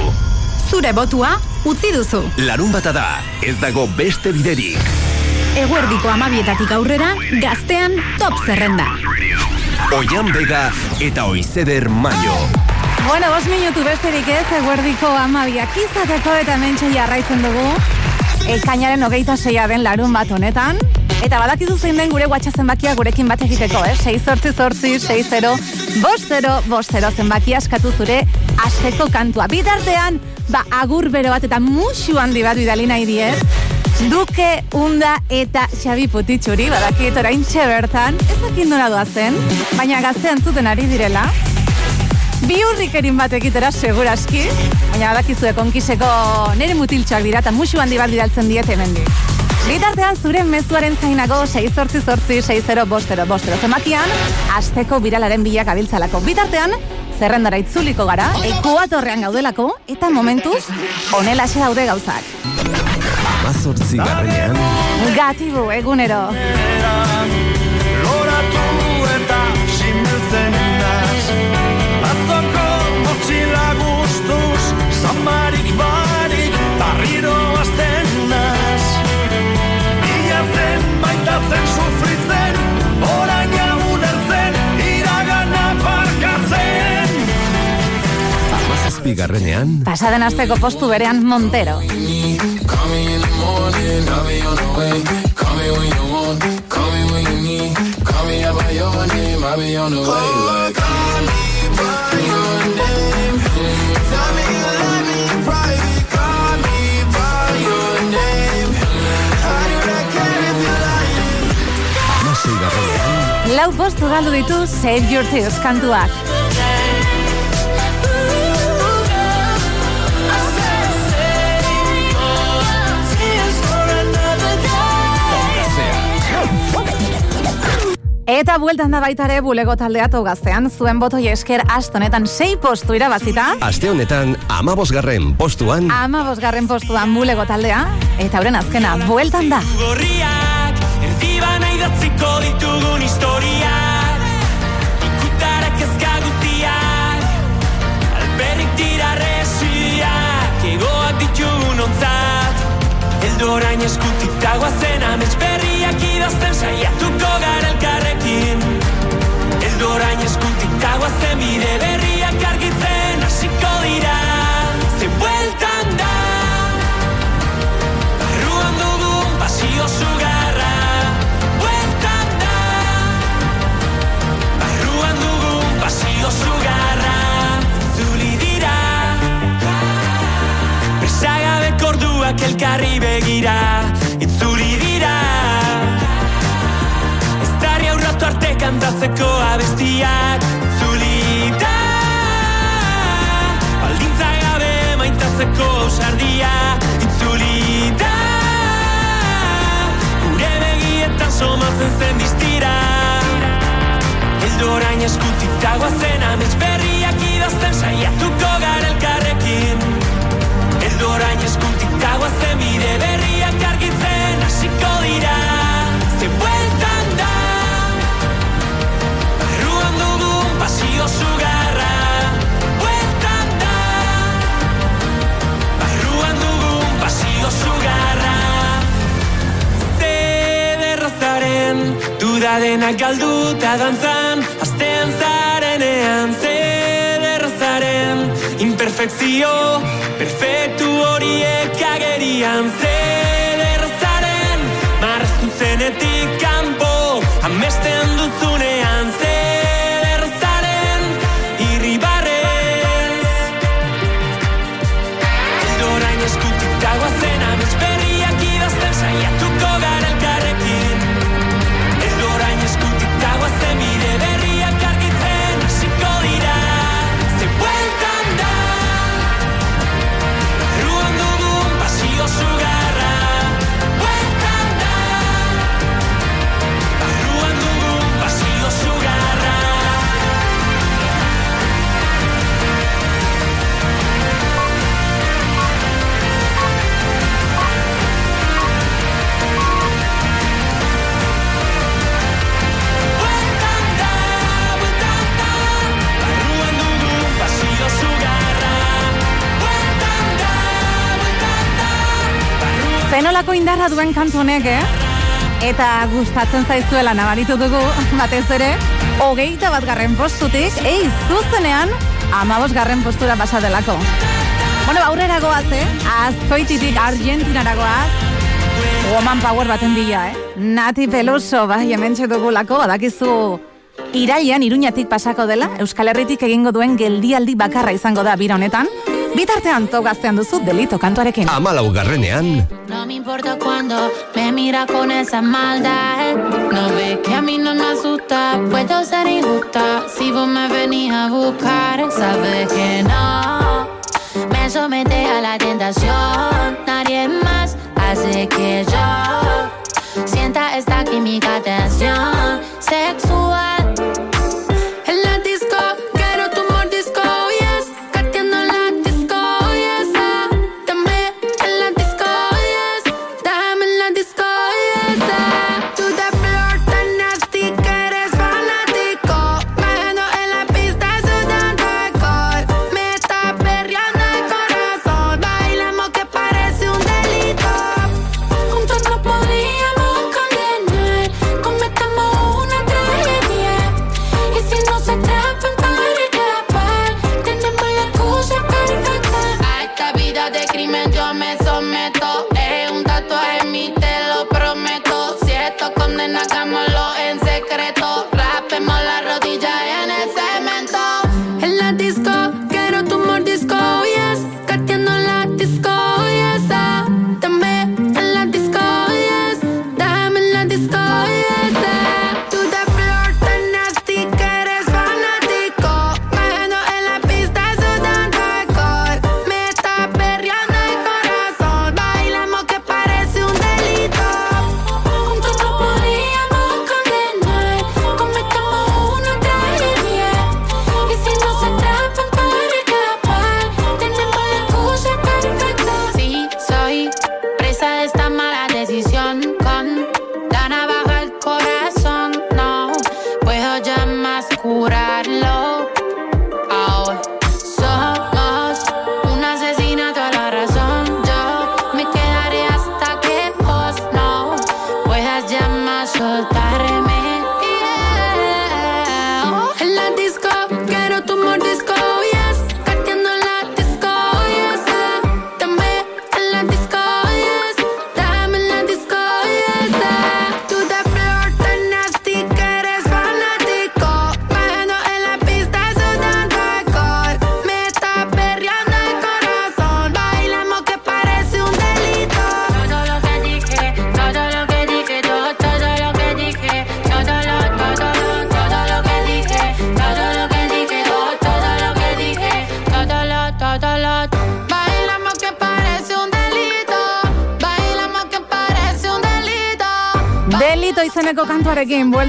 Zure botua utzi duzu. Larun bata da, ez dago beste biderik. Eguerdiko amabietatik aurrera, gaztean top zerrenda. Oian bega eta oizeder maio. Bueno, bos minutu besterik ez, eguerdiko amabiak izateko eta mentxe jarraitzen dugu. ekainaren hogeita seia den larun bat honetan. Eta badakizu zein den gure WhatsApp zenbakia gurekin bat egiteko, eh? 6 sortzi sortzi, 6 0, bost 0, bost 0 zenbakia askatu zure asteko kantua. Bitartean, ba, agur bero bat eta musu handi bat bidali nahi diet. Duke, Unda eta Xabi Putitxuri, badakit orain bertan, ez dakit nora doazen, baina gaztean zuten ari direla. Bi hurrikerin bat egitera seguraski, baina badakizue konkiseko nire mutiltxoak dira eta musu handi bat bidaltzen diet hemendik. Bitartean zure mezuaren zainako 6 sortzi sortzi 6 bostero bostero zemakian, asteko biralaren bilak abiltzalako. Bitartean, zerrendara itzuliko gara, ekuatorrean gaudelako, eta momentuz, honela daude gauzak. Amazortzi garrenean, Gatibu, egunero. If you like it. amasei garrenean, Lau postu galdu ditu Save Your Tears kantuak. Eta bueltan da baita ere bulego taldea gaztean zuen botoi esker astonetan sei postu irabazita. aste honetan amabosgarren postuan, Ama bosgarren postuan bulego taldea, eta horren azkena, bueltan da. gorriak Erdibana idatziko ditugun historiak. Ikutarak ezka guztiak Alperrik dira resiak Egoak ditugun ontzat Eldorain eskutik dagoazen amets berriak idazten saiatuko gara Eldorain eskutik dagoazen bide berriak argitzen hasiko dira. Ze bueltan da Barruan dugun pasio zugarra Bueltan da Barruan dugun pasio zugarra Zuli dira Presagabeko orduak elkarri begira kantatzeko abestiak Itzuli da Baldintza gabe maintatzeko ausardia Itzuli da Gure begietan somatzen zen distira. Eldorain eskutik dagoazen amets berriak idazten saiatuko gara elkarrekin. Eldorain eskutik dagoazen bide berriak argitzen hasiko dira. Ze dugun pasio zugarra Bueltan da Barruan dugun pasio zugarra Zederrazaren Duda denak galduta dantzan. Astean zarenean Zederrazaren Imperfekzio Perfektu horiek agerian. Zederrazaren Marraztu zenetik kanpo Amesten duzunean Zenolako indarra duen kantu honek, eh? Eta gustatzen zaizuela nabaritu dugu, batez ere, hogeita bat garren postutik, ei, zuzenean, amabos garren postura pasadelako. Bueno, aurrera goaz, eh? Azkoititik Argentinara goaz. Woman power baten bila, eh? Nati Peluso, bai, hemen dugulako, badakizu iraian iruñatik pasako dela, Euskal Herritik egingo duen geldialdi bakarra izango da bira honetan, Bitartean togaztean duzu delito kantuarekin. Amalau garrenean. No me importa cuando me mira con esa maldad. No ve que a mí no me asusta. Puedo ser injusta si vos me venís a buscar. Sabes que no. Me somete a la tentación. Nadie más hace que yo sienta esta química tensión.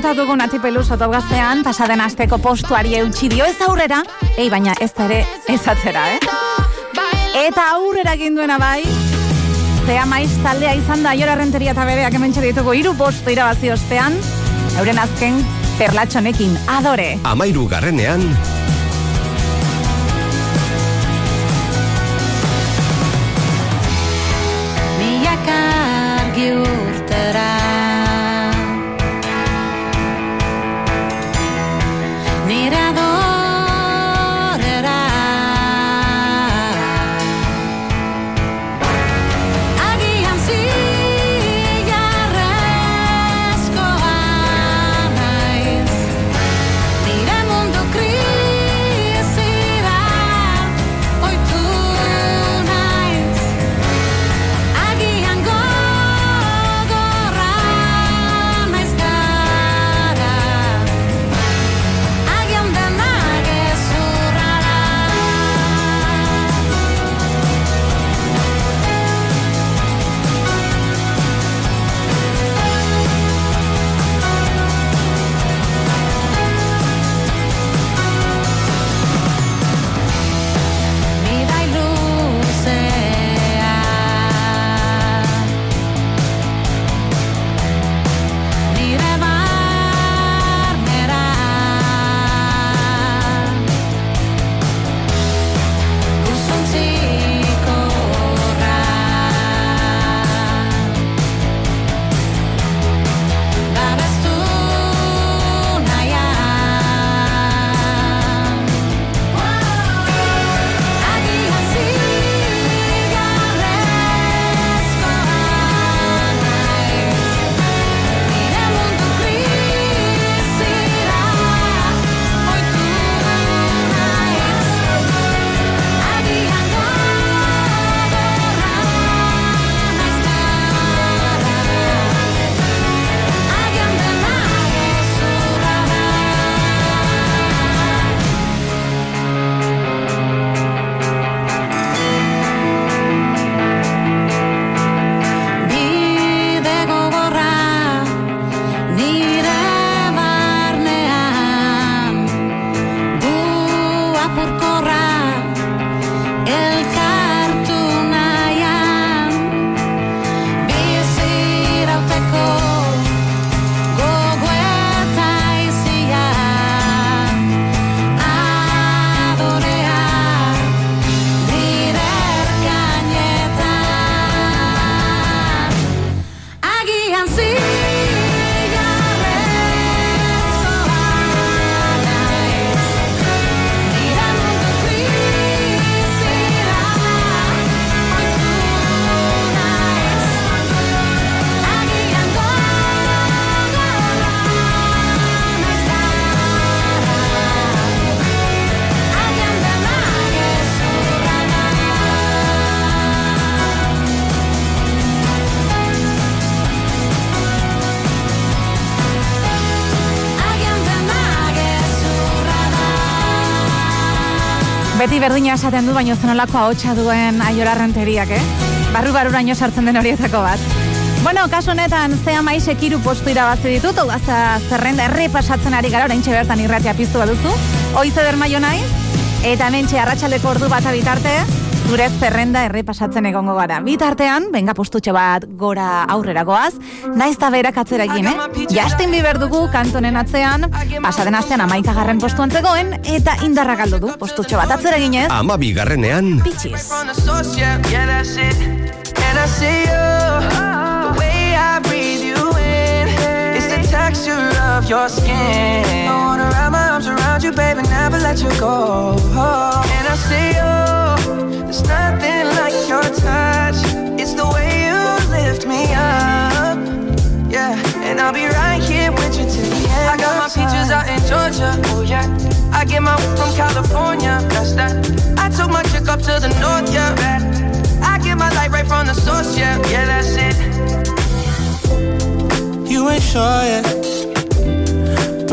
kanta dugu nati peluso topgaztean, pasaden azteko postuari eutxi dio ez aurrera, ei baina ez da ere ez atzera, eh? Eta aurrera ginduena bai, zea maiz taldea izan da, jora renteria eta bebeak hemen txeritugu, iru postu irabazi ostean, euren azken perlatxonekin, adore! Amairu garrenean, Beti berdina esaten du, baino zenolako ahotsa duen aiora renteriak, eh? Barru baruraino sartzen den horietako bat. Bueno, kasu honetan, zea maisek hiru postu irabazi ditut, hau gazta zerrenda erre ari gara, oraintxe bertan irratia piztu baduzu. Hoize bermaio naiz, eta mentxe arratsaleko ordu bat bitarte, zure zerrenda erre pasatzen egongo gara. Bitartean, benga postutxo bat gora aurrera goaz, naiz da berak atzera egin, eh? Justin Bieber dugu kantonen atzean, pasaden astean amaikagarren postuan zegoen, eta indarra galdu du postutxo bat atzera eginez, Ama bigarrenean, Bitches. From the source, yeah, yeah, that's it. And I see you, the way I breathe you in. It's the texture of your skin. I wanna wrap my arms around you, baby, never let you go. And I see you, there's nothing like your touch. It's the way you lift me up. Yeah, and I'll be right here with you till the end. I got my peaches out in Georgia. Oh yeah. I get my from California. That's that. I took my chick up to the north. Yeah. I get my light right from the source. Yeah. Yeah, that's it. You ain't sure yet,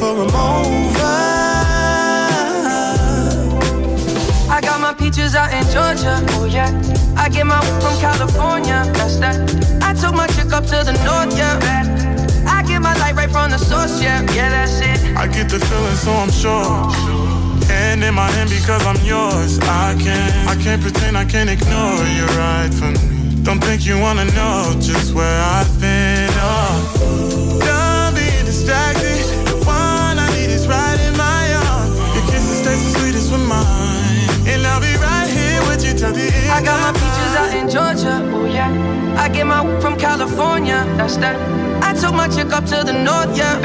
Left her baggage for a mover. I got my peaches out in Georgia. Oh yeah. I get my from California. That's that. I took my chick up to the north. Yeah. I get my light right from the source. Yeah. Yeah, that's it. I get the feeling, so I'm sure. Hand in my hand because I'm yours. I can't, I can't pretend, I can't ignore you right from me. Don't think you wanna know just where I've been. Oh, and I'll be right here with you till the end. I got my peaches out in Georgia. Oh yeah. I get my from California. That's that. I took my chick up to the north. Yeah.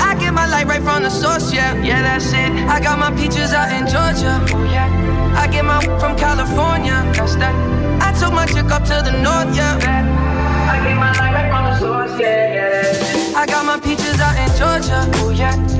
I get my light right from the source. Yeah. Yeah, that's it. I got my peaches out in Georgia. Oh yeah. I get my from California. That's that. I took my chick up to the north. Yeah. I get my light right from the source. Yeah, yeah, that's it. I got my peaches out in Georgia. Oh yeah.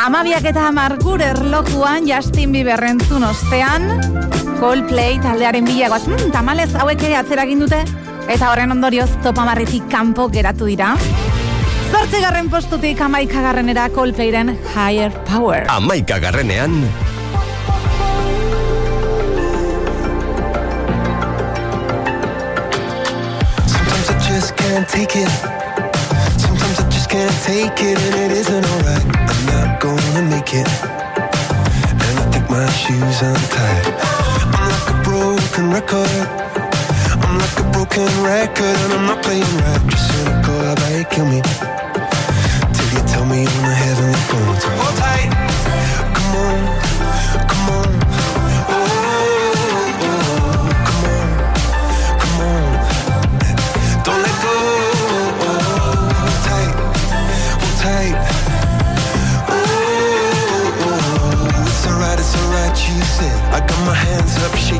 Amabiak eta amargur erlokuan Justin Bieber entzun ostean, Coldplay taldearen bilagoaz, hmm, tamalez hauek ere atzera egin dute, eta horren ondorioz topamarritik kanpo geratu dira. Zortzigarren postutik amaikagarrenera Coldplayren Higher Power. amaika garrenean, Sometimes I just can't take it. Sometimes I just can't take it, and it isn't alright. Gonna make it. And I think my shoes untied. I'm like a broken record. I'm like a broken record, and I'm not playing right. Just cynical, how about you kill me? Till you tell me on the heavenly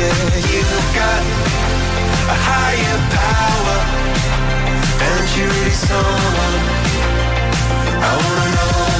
Yeah, you've got a higher power. And you really someone I wanna know.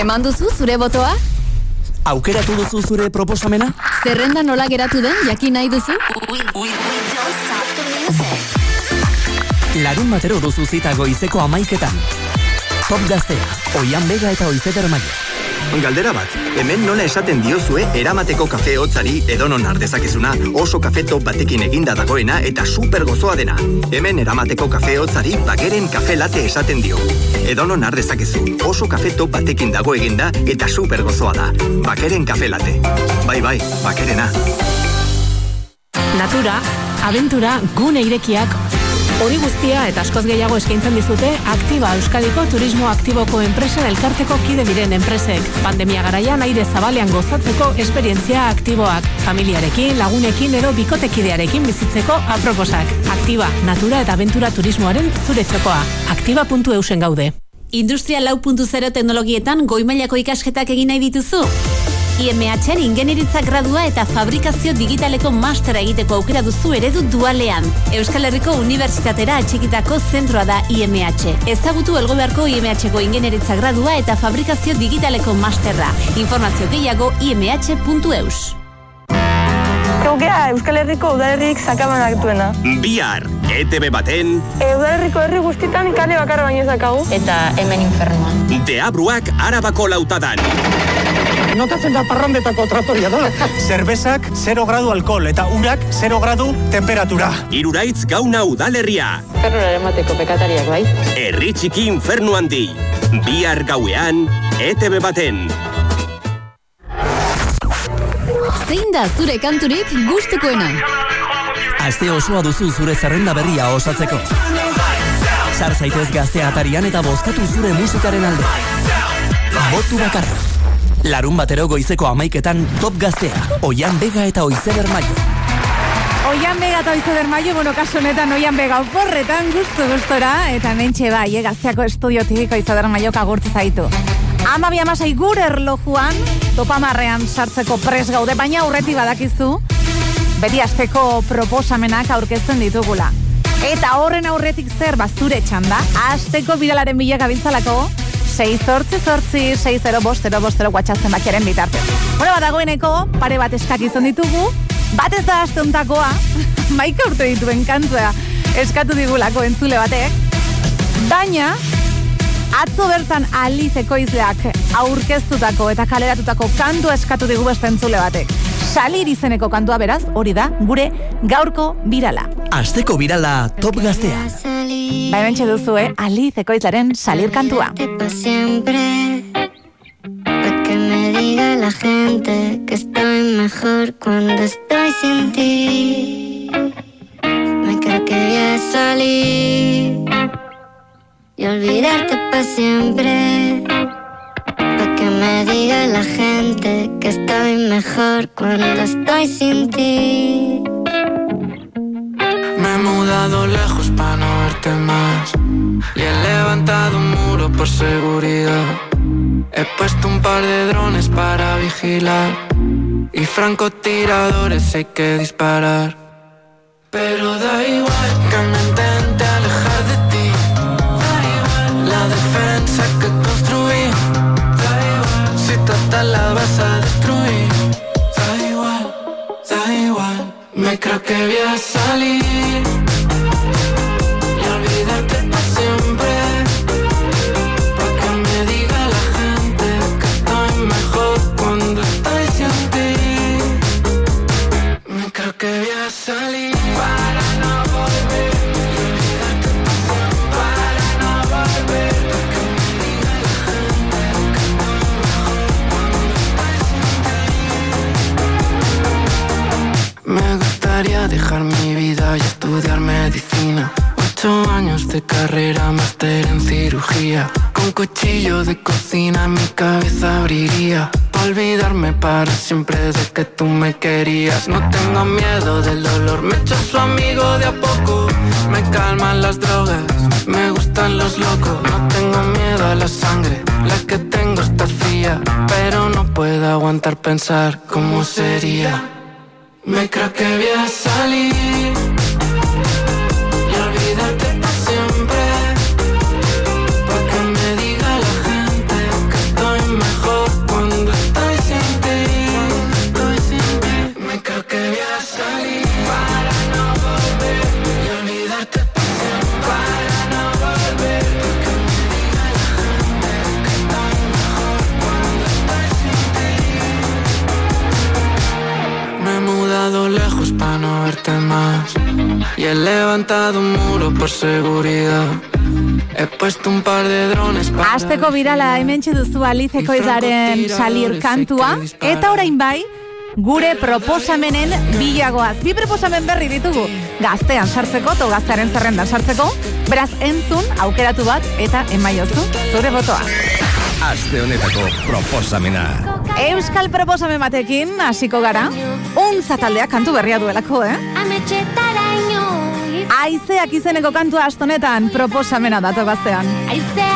Eman duzu zure botoa? Aukeratu duzu zure proposamena? Zerrenda nola geratu den jakin nahi duzu? Larun batero duzu zita goizeko amaiketan. Top gaztea, oian bega eta oizeder maia. Galdera bat, hemen nola esaten diozue eramateko kafe hotzari edonon ardezakezuna oso kafe top batekin eginda dagoena eta super gozoa dena. Hemen eramateko kafe hotzari bageren kafe late esaten dio. Edonon ardezakezu, oso kafe top batekin dago eginda eta super gozoa da. Bakeren kafe late. Bai bai, bakerena. Natura, abentura, gune irekiak, hori guztia eta askoz gehiago eskaintzen dizute Aktiba Euskadiko Turismo Aktiboko enpresen elkarteko kide diren enpresek. Pandemia garaian aire zabalean gozatzeko esperientzia aktiboak. Familiarekin, lagunekin edo bikotekidearekin bizitzeko aproposak. Aktiba, natura eta abentura turismoaren zure txokoa. Aktiba.eusen gaude. Industria lau puntu zero teknologietan goimailako ikasketak egin nahi dituzu? IMH-en ingeniritza gradua eta fabrikazio digitaleko mastera egiteko aukera duzu eredu dualean. Euskal Herriko Unibertsitatera atxikitako zentroa da IMH. Ezagutu elgobearko IMH-ko ingeniritza gradua eta fabrikazio digitaleko masterra. Informazio gehiago imh.eus. Eukera Euskal Herriko udalerrik sakabanak duena. Bihar, ETV baten, E, udalerriko herri guztitan kale bakarra baino zakagu. Eta hemen infernuan. Deabruak arabako lautadan. Notatzen da parrandetako tratoria da. Zerbezak 0 gradu alkohol eta urak 0 gradu temperatura. Iruraitz gauna udalerria. Fernura emateko pekatariak bai. Herri txiki infernu handi. Bihar gauean, ETV baten. Zein da zure kanturik gustukoena? Aste osoa duzu zure zerrenda berria osatzeko. Sar zaitez gaztea atarian eta bozkatu zure musikaren alde. Botu bakarra. Larun batero goizeko amaiketan top gaztea, oian bega eta oizeder maio. Oian bega eta oizeder maio, bueno, kasu honetan oian bega oporretan gustu gustora, eta mentxe bai, eh, gazteako estudiotik oizeder maio kagurtza zaitu. Ama bi amasai gure erlojuan, topamarrean sartzeko pres gaude, baina aurretik badakizu, beti asteko proposamenak aurkezten ditugula. Eta horren aurretik zer bazure txanda, asteko biralaren bila gabiltzalako, 6 zortzi zortzi, 6 0 bost, 0 bost, 0 guatxatzen bakiaren bitartez. Bueno, badagoeneko, pare bat eskak izan ditugu, bat ez da astontakoa, maika urte dituen kantua eskatu digulako entzule batek, baina, atzo bertan alizeko izleak aurkeztutako eta kaleratutako kantua eskatu digu beste entzule batek. Salir izeneko kantua beraz, hori da, gure gaurko birala. Asteko birala top gaztea. Ba, hementxe duzu, eh? Alizeko izlaren salir kantua. Siempre. Que me diga la gente que estoy mejor cuando estoy sin ti. Me creo que voy a salir y olvidarte, para siempre. Pa' que me diga la gente que estoy mejor cuando estoy sin ti. Mudado lejos para no verte más. Y he levantado un muro por seguridad. He puesto un par de drones para vigilar. Y francotiradores hay que disparar. Pero da igual que me intente alejar de ti. Da igual la defensa que construí. Da igual si total la vas a destruir. Da igual, da igual. Me creo que voy a salir medicina. Ocho años de carrera, máster en cirugía. Con cuchillo de cocina mi cabeza abriría. Olvidarme para siempre de que tú me querías. No tengo miedo del dolor, me echo su amigo de a poco. Me calman las drogas, me gustan los locos. No tengo miedo a la sangre, la que tengo está fría. Pero no puedo aguantar pensar cómo sería. Me creo que voy a salir levantado un muro por seguridad. He puesto un par de drones para. Azteko birala hementxe duzu alizeko izaren salir kantua, eta orain bai, gure proposamenen bilagoaz. Bi proposamen berri ditugu, gaztean sartzeko, to gaztearen zerrendan sartzeko, beraz entzun, aukeratu bat, eta emaiozu, zure botoa. Aste honetako proposamena. Euskal proposamen batekin, hasiko gara, untza taldea kantu berria duelako, eh? Aizeak izeneko kantua astonetan proposamena dato. Aizeak, aizeak,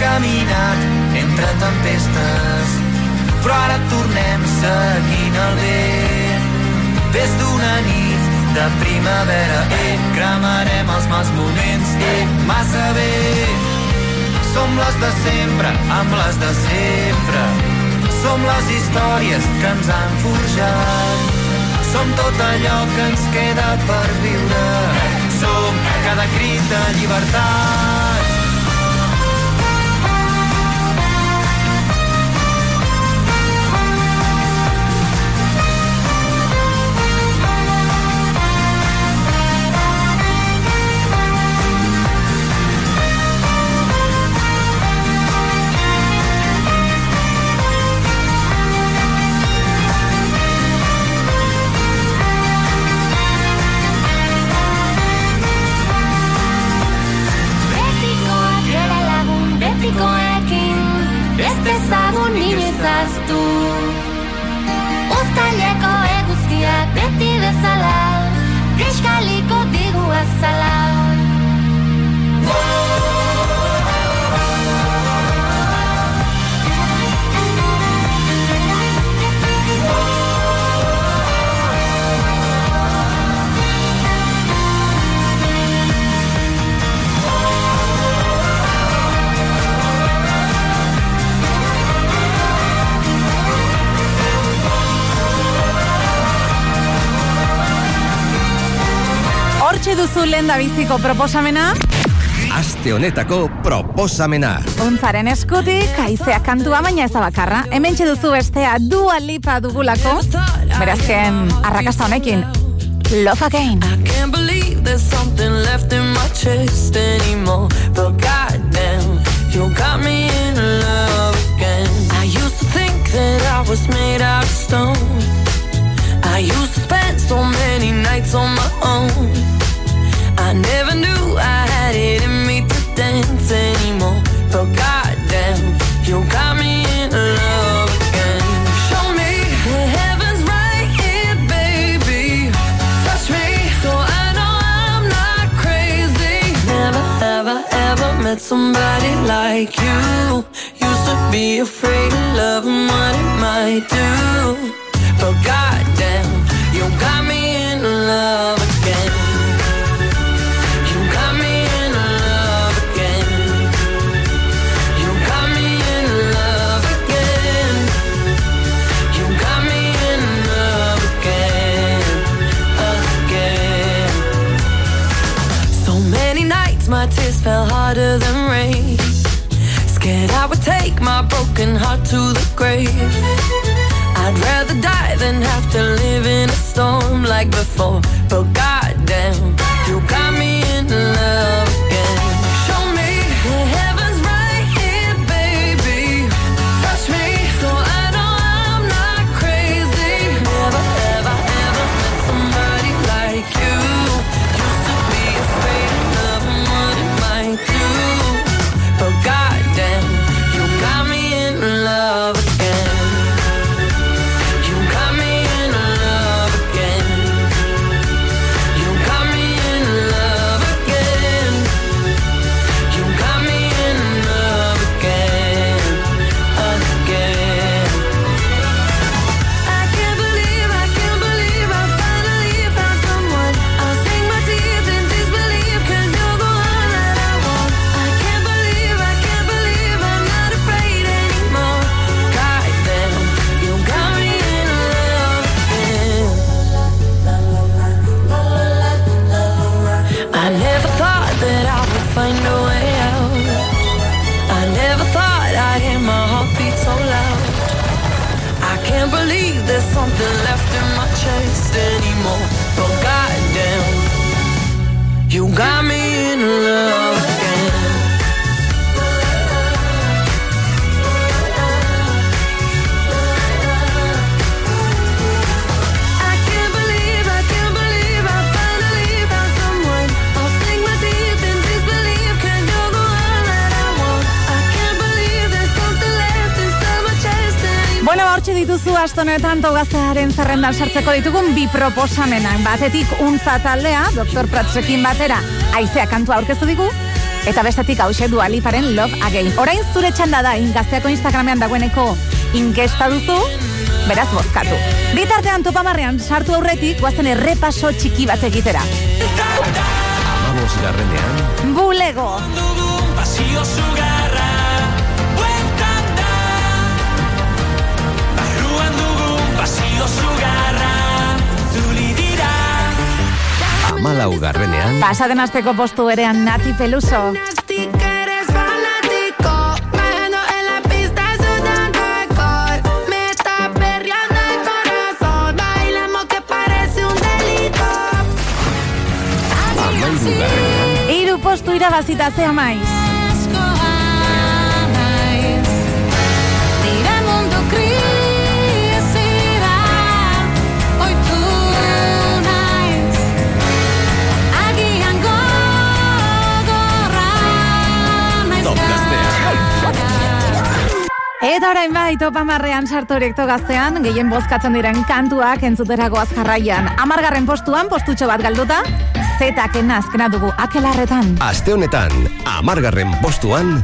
caminat entre tempestes, però ara tornem seguint el vent. Des d'una nit de primavera, eh, cremarem els mals moments, eh, massa bé. Som les de sempre, amb les de sempre. Som les històries que ens han forjat. Som tot allò que ens queda per viure. Som cada crit de llibertat. Hortxe duzu lehen da biziko proposamena, Aste honetako proposamena. untzaren eskutik, aizeak kantua baina ez da bakarra. Hemen duzu bestea dua lipa dugulako, berazken arrakasta honekin, Love Again. Can't believe there's something left in my chest anymore. But goddamn, you got me in love again. I used to think that I was made out of stone. I used to spend so many nights on my own. I never knew I had it in me to dance anymore. But goddamn, you got me in love again. Show me the heavens right here, baby. Touch me so I know I'm not crazy. Never ever met somebody like you. Used to be afraid of love and what it might do. But goddamn, you got me in love again. My tears fell harder than rain. Scared I would take my broken heart to the grave. I'd rather die than have to live in a storm like before. But goddamn, you got me in love Dituzu astonetan togaztearen zerrendan sartzeko ditugun bi proposamenak. Batetik untza taldea, Dr. Pratzekin batera, aizea kantua aurkeztu digu, eta bestetik hause dualiparen Love Again. Orain zure txanda da, ingazteako Instagramean dagoeneko inkesta duzu, beraz bozkatu. Bitartean topamarrean sartu aurretik, guazen errepaso txiki bat egitera. Amabos garrenean, Bulego! Pasio garrenean, Pasaden asteko postu berean Nati Peluso. Bajando en la Eta orain bai, topamarrean sartu erekto gaztean, gehien bozkatzen diren kantuak entzuterako azkarraian. Amargarren postuan, postutxo bat galduta, zetaken azkena dugu akelarretan. Aste honetan, amargarren postuan,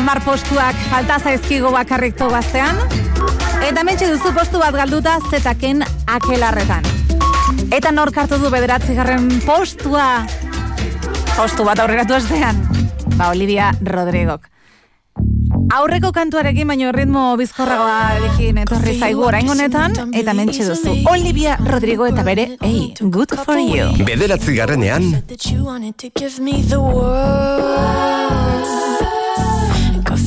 amar postuak falta zaizkigo bakarrik togaztean. Eta mentxe duzu postu bat galduta zetaken akelarretan. Eta nork hartu du bederatzigarren postua. Postu bat aurreratu estean. Ba, Olivia Rodrigok. Aurreko kantuarekin baino ritmo bizkorragoarekin etorri zaigu orain honetan eta mentxe duzu Olivia Rodrigo eta bere Hey, good for you. bederatzi garrenean,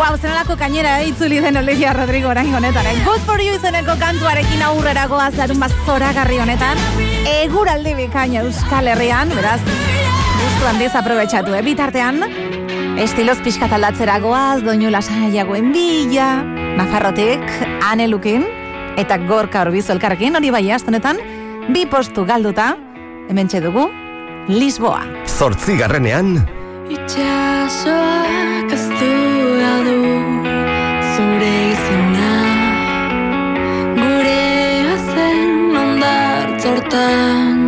Wow, zenolako kainera eh, itzuli den Olivia Rodrigo orain honetan. Eh? Good for you izeneko kantuarekin aurrera goaz larun bat zoragarri honetan. Eguraldi bikaina Euskal Herrian, beraz, gustu handiz aprobetxatu, eh? Bitartean, estiloz pixkat aldatzera goaz, doinu lasaiagoen bila, Nafarrotik, Anelukin, eta Gorka Orbizu elkarrekin, hori bai, astonetan, bi postu galduta, hemen dugu, Lisboa. Zortzigarrenean, Itxasoak aztua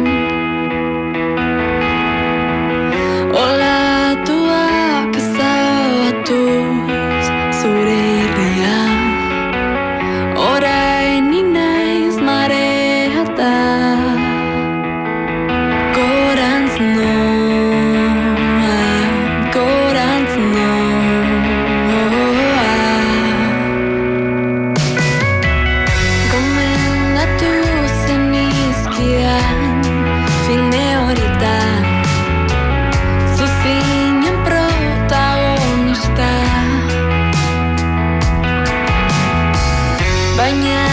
Baina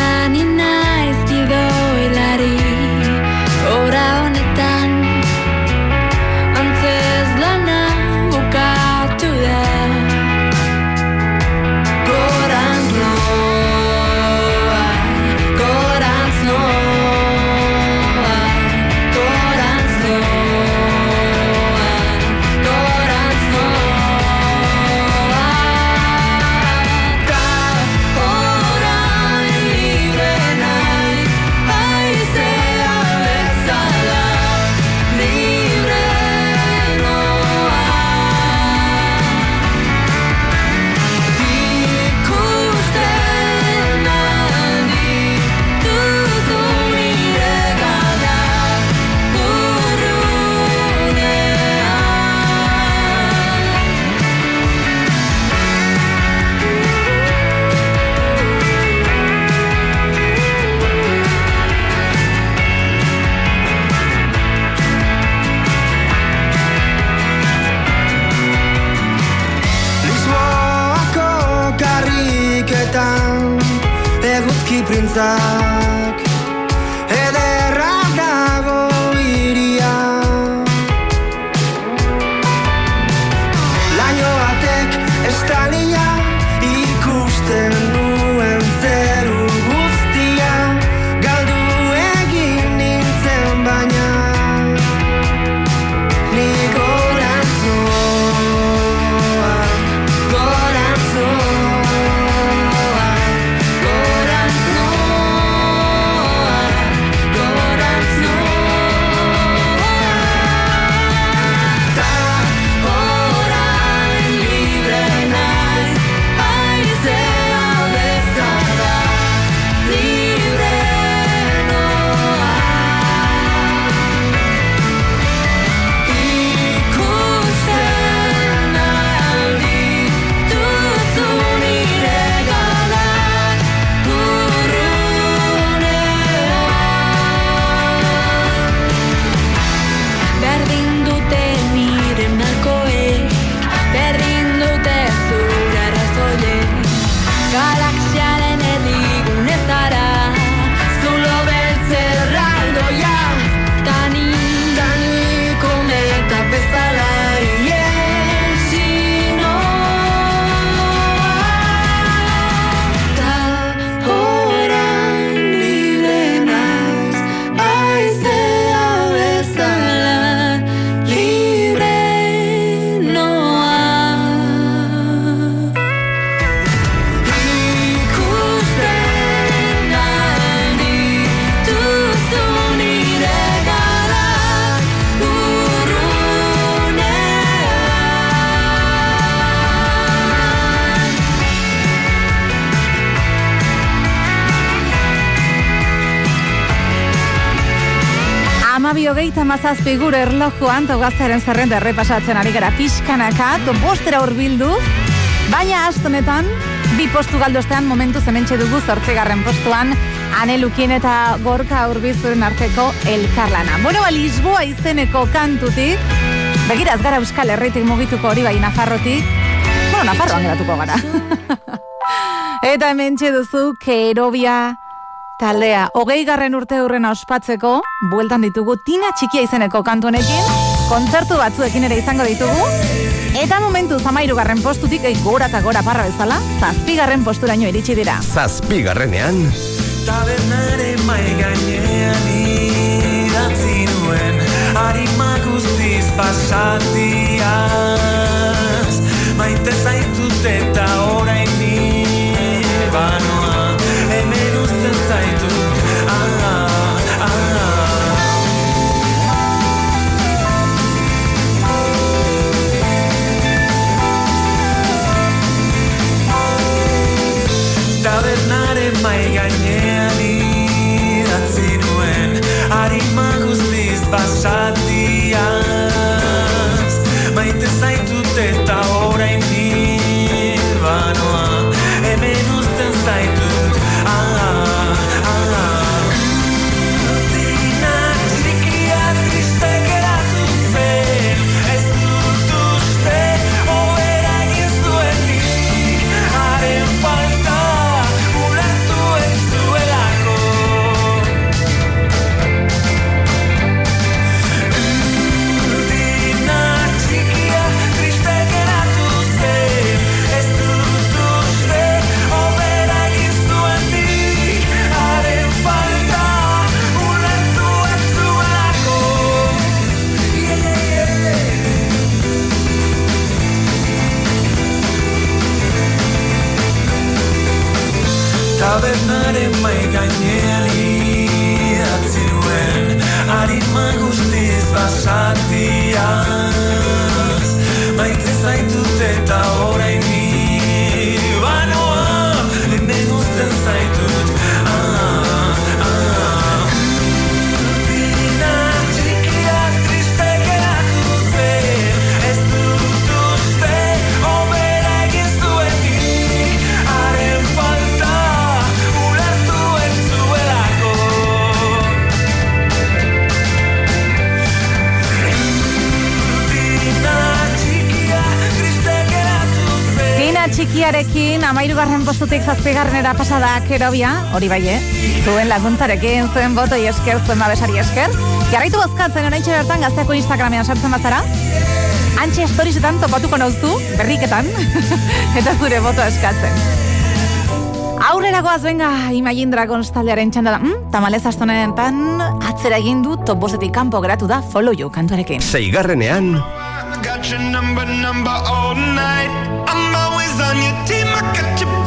mazazpi gure erlojuan togazaren zerrenda errepasatzen ari gara pixkanaka, to bostera urbildu, baina astonetan, bi postu galdostean momentu zementxe dugu zortzigarren postuan, anelukien eta gorka urbizuren arteko elkarlana. Bueno, ba, Lisboa izeneko kantutik, begiraz gara Euskal Herritik mugituko hori bai Nafarrotik, bueno, Nafarroan geratuko gara. eta hemen duzu, Kerobia, Taldea, hogei garren urte hurrena ospatzeko, bueltan ditugu Tina Txikia izeneko kantu honekin, kontzertu batzuekin ere izango ditugu, eta momentu zamairu garren postutik, ei, gora eta gora parra bezala, zazpi garren posturaino iritsi dira. Zazpigarrenean, Tabernaren mai gainean idatzi nuen Arima guztiz pasatiaz Maite zaitut eta mai gainean idatzi nuen Arima guztiz basatiaz. Maite zaitut eta Tabernaren mai gainean idatzi nuen Arima guztiz basatiaz Txikiarekin, amairu garren postutik zazpigarrenera pasada kerobia, hori bai, eh? Zuen laguntzarekin, zuen botoi esker, zuen babesari esker. Jarraitu bozkatzen oraintxe bertan gazteako Instagramean sartzen bazara. Antxe storiesetan topatuko nauzu, berriketan, eta zure boto eskatzen. Aurrera goaz, venga, Imagine Dragons taldearen txanda da. Mm, tamalez astonetan atzera egin du top bostetik kanpo geratu da Follow You kantuarekin. seigarrenean, got your number, number all night. I'm on your team, I got your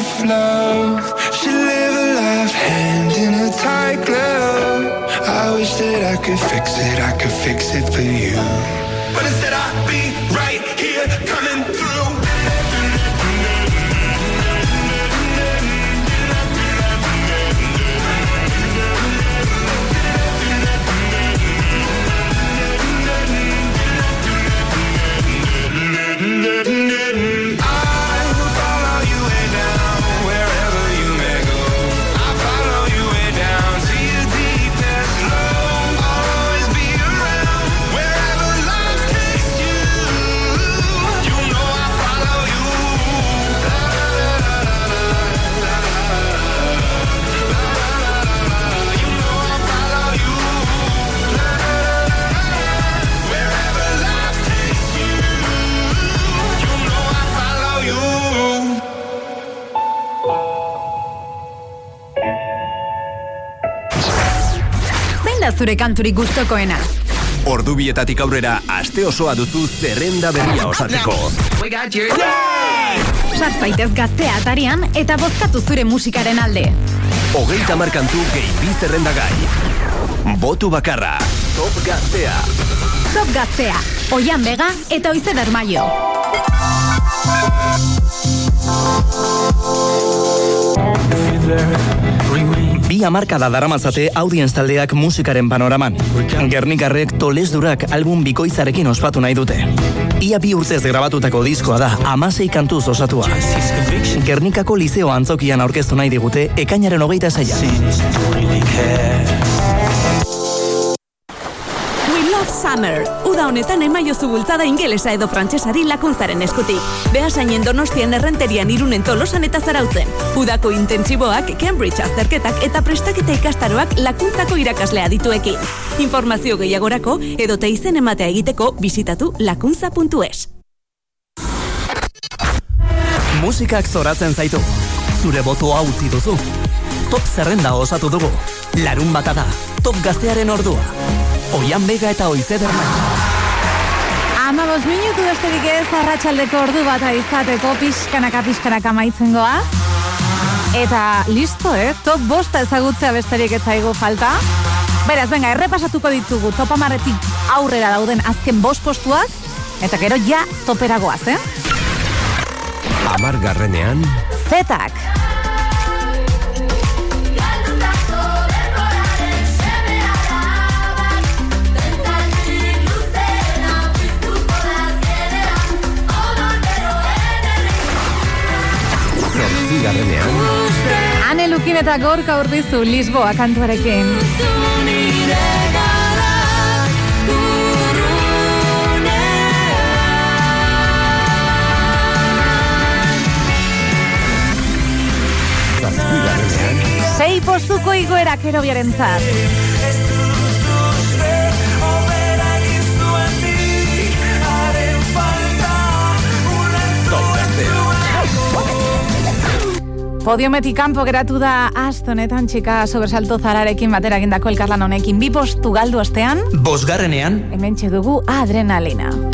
yourself enough love. Zure kanturik gustokoena? Ordu bietatik aurrera aste osoa duzu zerrenda berria osatzeko. Sar zaitez gaztea atarian eta bozkatu zure musikaren alde. Hogeita markantu gehi bi zerrendagai. Botu bakarra. Top gaztea. Top gaztea, Oian Bega eta Oize Bermaio. Hamarkada daramazate audienz taldeak musikaren panoraman. Gernikarrek tolesdurak album bikoitzarekin ospatu nahi dute. Ia bi urtez grabatutako diskoa da, amasei kantuz osatua. Gernikako liceo antzokian aurkeztu nahi digute, ekainaren hogeita zaila. Summer. Uda honetan emaiozu bultzada ingelesa edo frantsesari lakuntzaren eskutik. Behasainen donostian errenterian irunen tolosan eta zarautzen. Udako intentsiboak, Cambridge azterketak eta prestaketa ikastaroak lakuntzako irakaslea dituekin. Informazio gehiagorako edo izen ematea egiteko bisitatu lakuntza.es. Musikak zoratzen zaitu. Zure botoa utzi duzu. Top zerrenda osatu dugu. Larun bata da. Top gaztearen ordua. Oian bega eta oize bermaio. Amabos minutu besterik ez arratsaldeko ordu bat izateko pixkanaka pixkanaka maitzen goa. Eta listo, eh? Top bosta ezagutzea besterik ez zaigu falta. Beraz, venga, errepasatuko ditugu top amaretik aurrera dauden azken bost postuak. Eta gero ja toperagoaz, eh? Amargarrenean, Zetak. Zortzigarrenean, Ane Lukin eta Gorka Urbizu Lisboa kantuarekin. Sei postuko igoerak erobiaren zat. Podiometik kanpo geratu da astonetan txika sobresalto zararekin batera egindako elkarlan honekin. Bi postu galdu ostean, Bosgarrenean, hemen dugu adrenalina.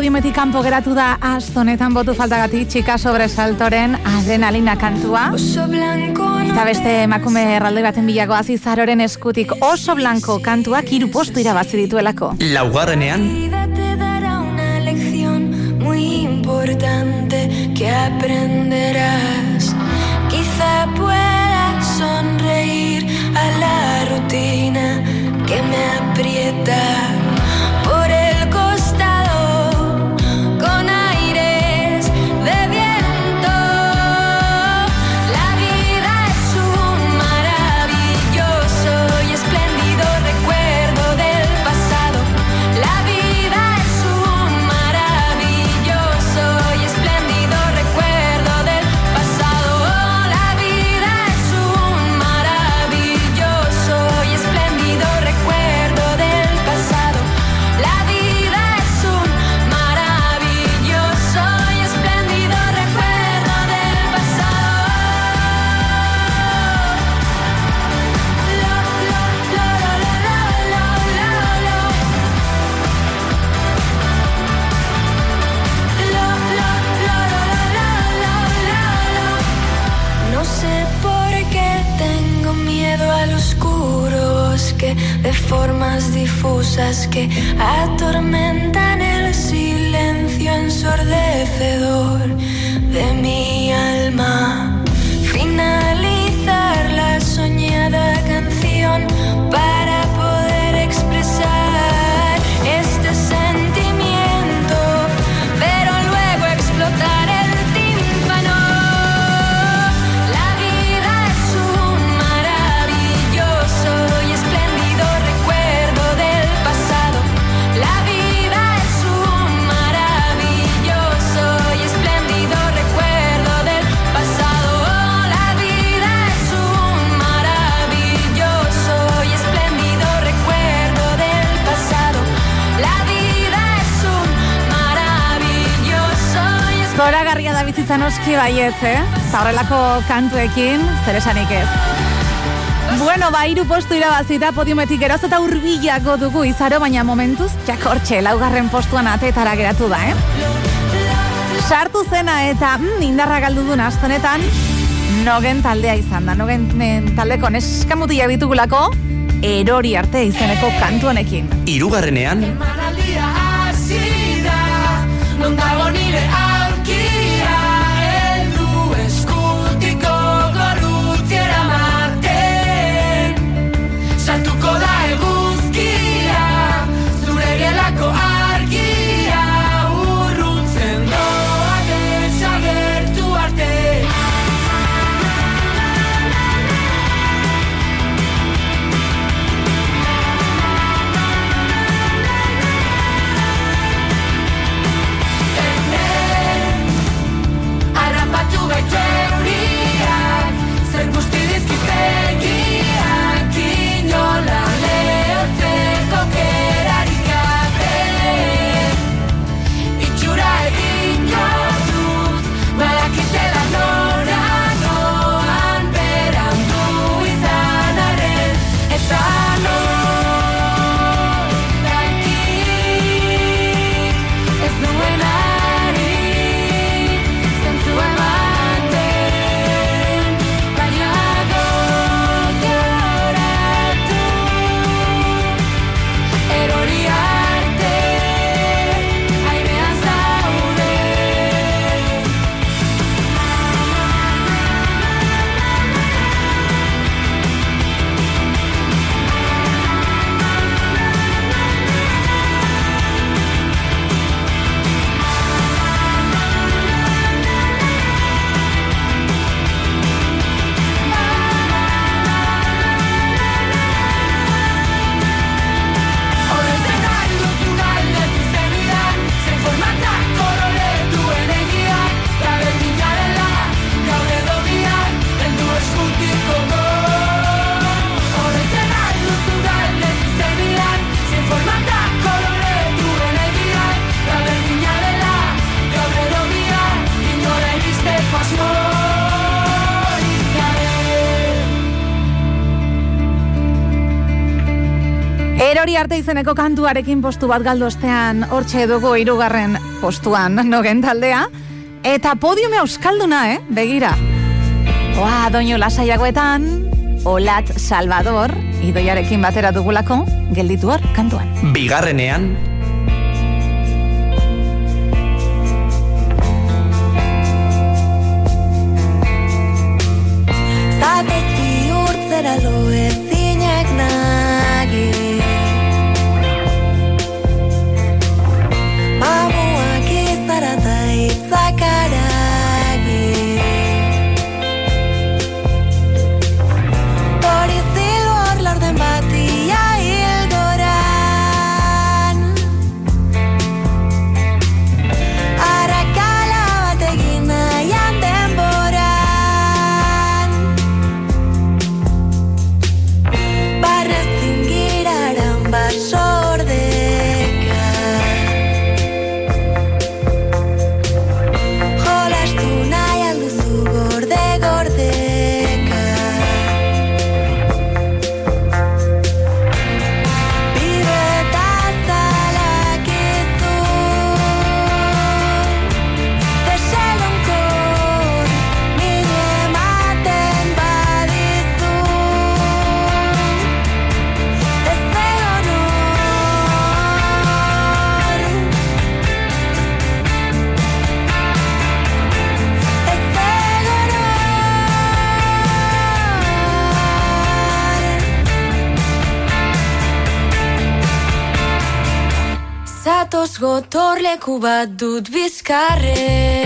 podiumetik geratu da asto honetan botu faltagatik txika sobresaltoren adrenalina kantua. Eta beste emakume erraldoi baten bilako azizaroren eskutik oso blanco kantuak hiru postu irabazi dituelako. Laugarrenean muy importante que aprenderás. Quizá pueda sonreír a la rutina que me aprieta. baietze, zaurrelako kantuekin, zeresanik ez. Bueno, ba, iru postu irabazita podiumetik eroz eta urbilako dugu izaro, baina momentuz, jakortxe, laugarren postuan atetara geratu da, eh? Sartu zena eta mm, indarra galdu duen astenetan, nogen taldea izan da, nogen taldeko neskamutia ditugulako, erori arte izeneko kantu honekin. Hirugarrenean, non dago arte izeneko kantuarekin postu bat galdu ostean hortxe dugu hirugarren postuan nogen taldea. Eta podiume euskalduna, eh? Begira. Oa, doinu lasaiagoetan, Olat Salvador, idoiarekin batera dugulako, gelditu hor kantuan. Bigarrenean, gotorleku bat dut bizkarrean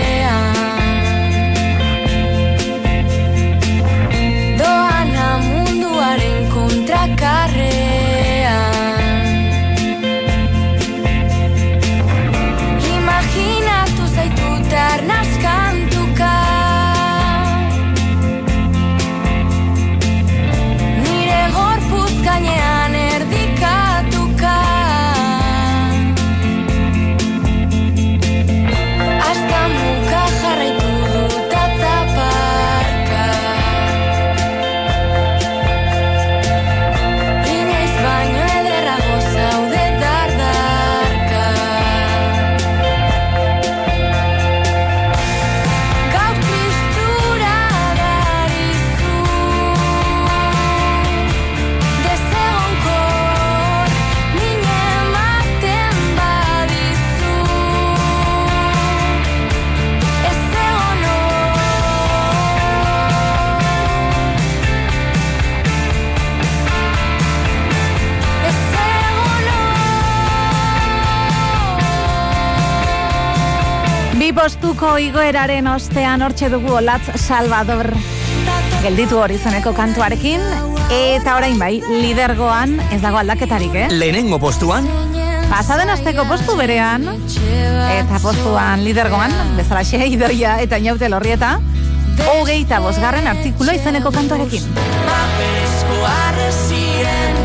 Postuko igoeraren ostean hortxe dugu Olatz Salvador. Gelditu hori zeneko kantuarekin, eta orain bai, lidergoan ez dago aldaketarik, eh? lehenengo postuan, Pasaden asteko postu berean, eta postuan lidergoan, bezalaxe idoia eta inaute lorrieta, hogeita bosgarren artikulo izeneko kantuarekin. Arrezien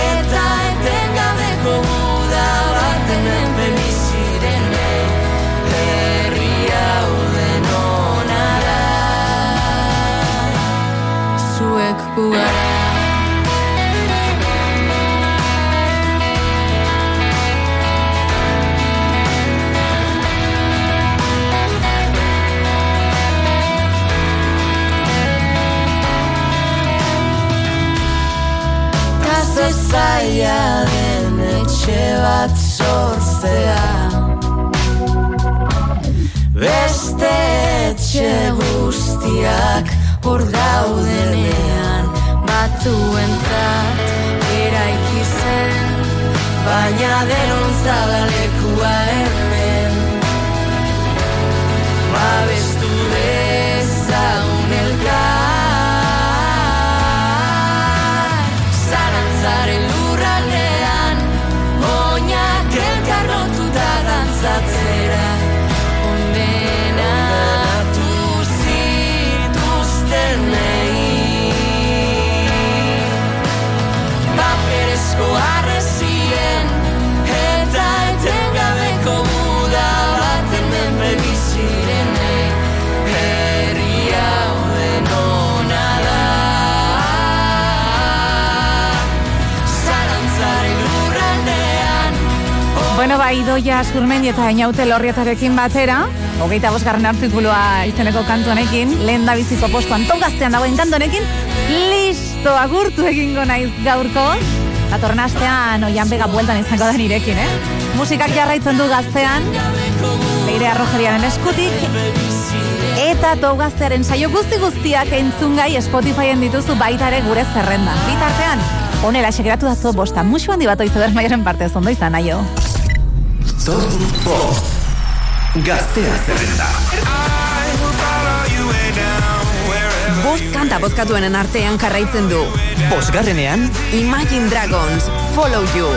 Eta etengabeko muda baten zaila den etxe bat sortzea. Beste etxe guztiak hor daudenean Batuentzat eraiki zen Baina denon zabalekua hemen. Babestu artikulua idoia surmendi eta inaute lorrietarekin batera, hogeita bosgarren artikulua izeneko kantu honekin, lehen da biziko postuan tongaztean dagoen kantu honekin, listo, agurtu egingo naiz gaurko. Datorren astean oian bega bueltan izango da nirekin, eh? Musikak jarraitzen du gaztean, leire arrojeriaren eskutik, eta tou gaztearen saio guzti guztiak entzungai Spotifyen dituzu baita ere gure zerrenda. Bitartean, honela segeratu da bosta, musu handi bat oizu maieren parte zondo izan, aio. Top. Gaztea zerrenda. Bost kanta bozkatuenen artean jarraitzen du. Bosgarrenean, Imagine Dragons, Follow You.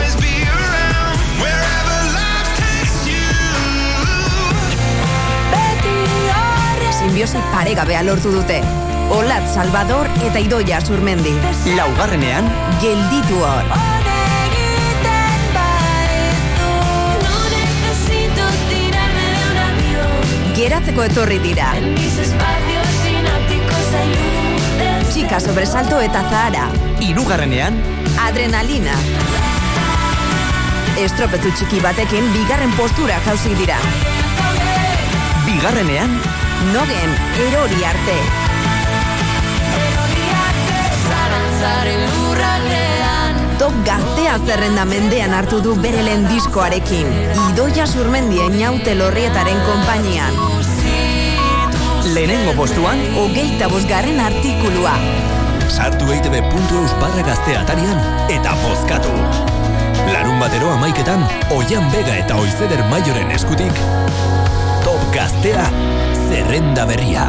Simbiosi paregabea lortu dute. Olat Salvador eta Idoia Surmendi. laugarrenean, Gelditu hor. Geratzeko etorri dira. Chica sobresalto eta Zahara. irugarrenean, Adrenalina. Estropezu txiki batekin bigarren postura jauzi dira. bigarrenean, Nogen erori arte. Zarantzaren lurraldean Top gaztea zerrenda mendean hartu du bere lehen diskoarekin. Idoia surmendien naute lorrietaren konpainian. Lehenengo postuan, Hogeita bosgarren artikulua. Sartu eitb.eus barra gaztea atarian eta bozkatu. Larun batero amaiketan, Oian Bega eta Oizeder Maioren eskutik, Top Gaztea, zerrenda berria.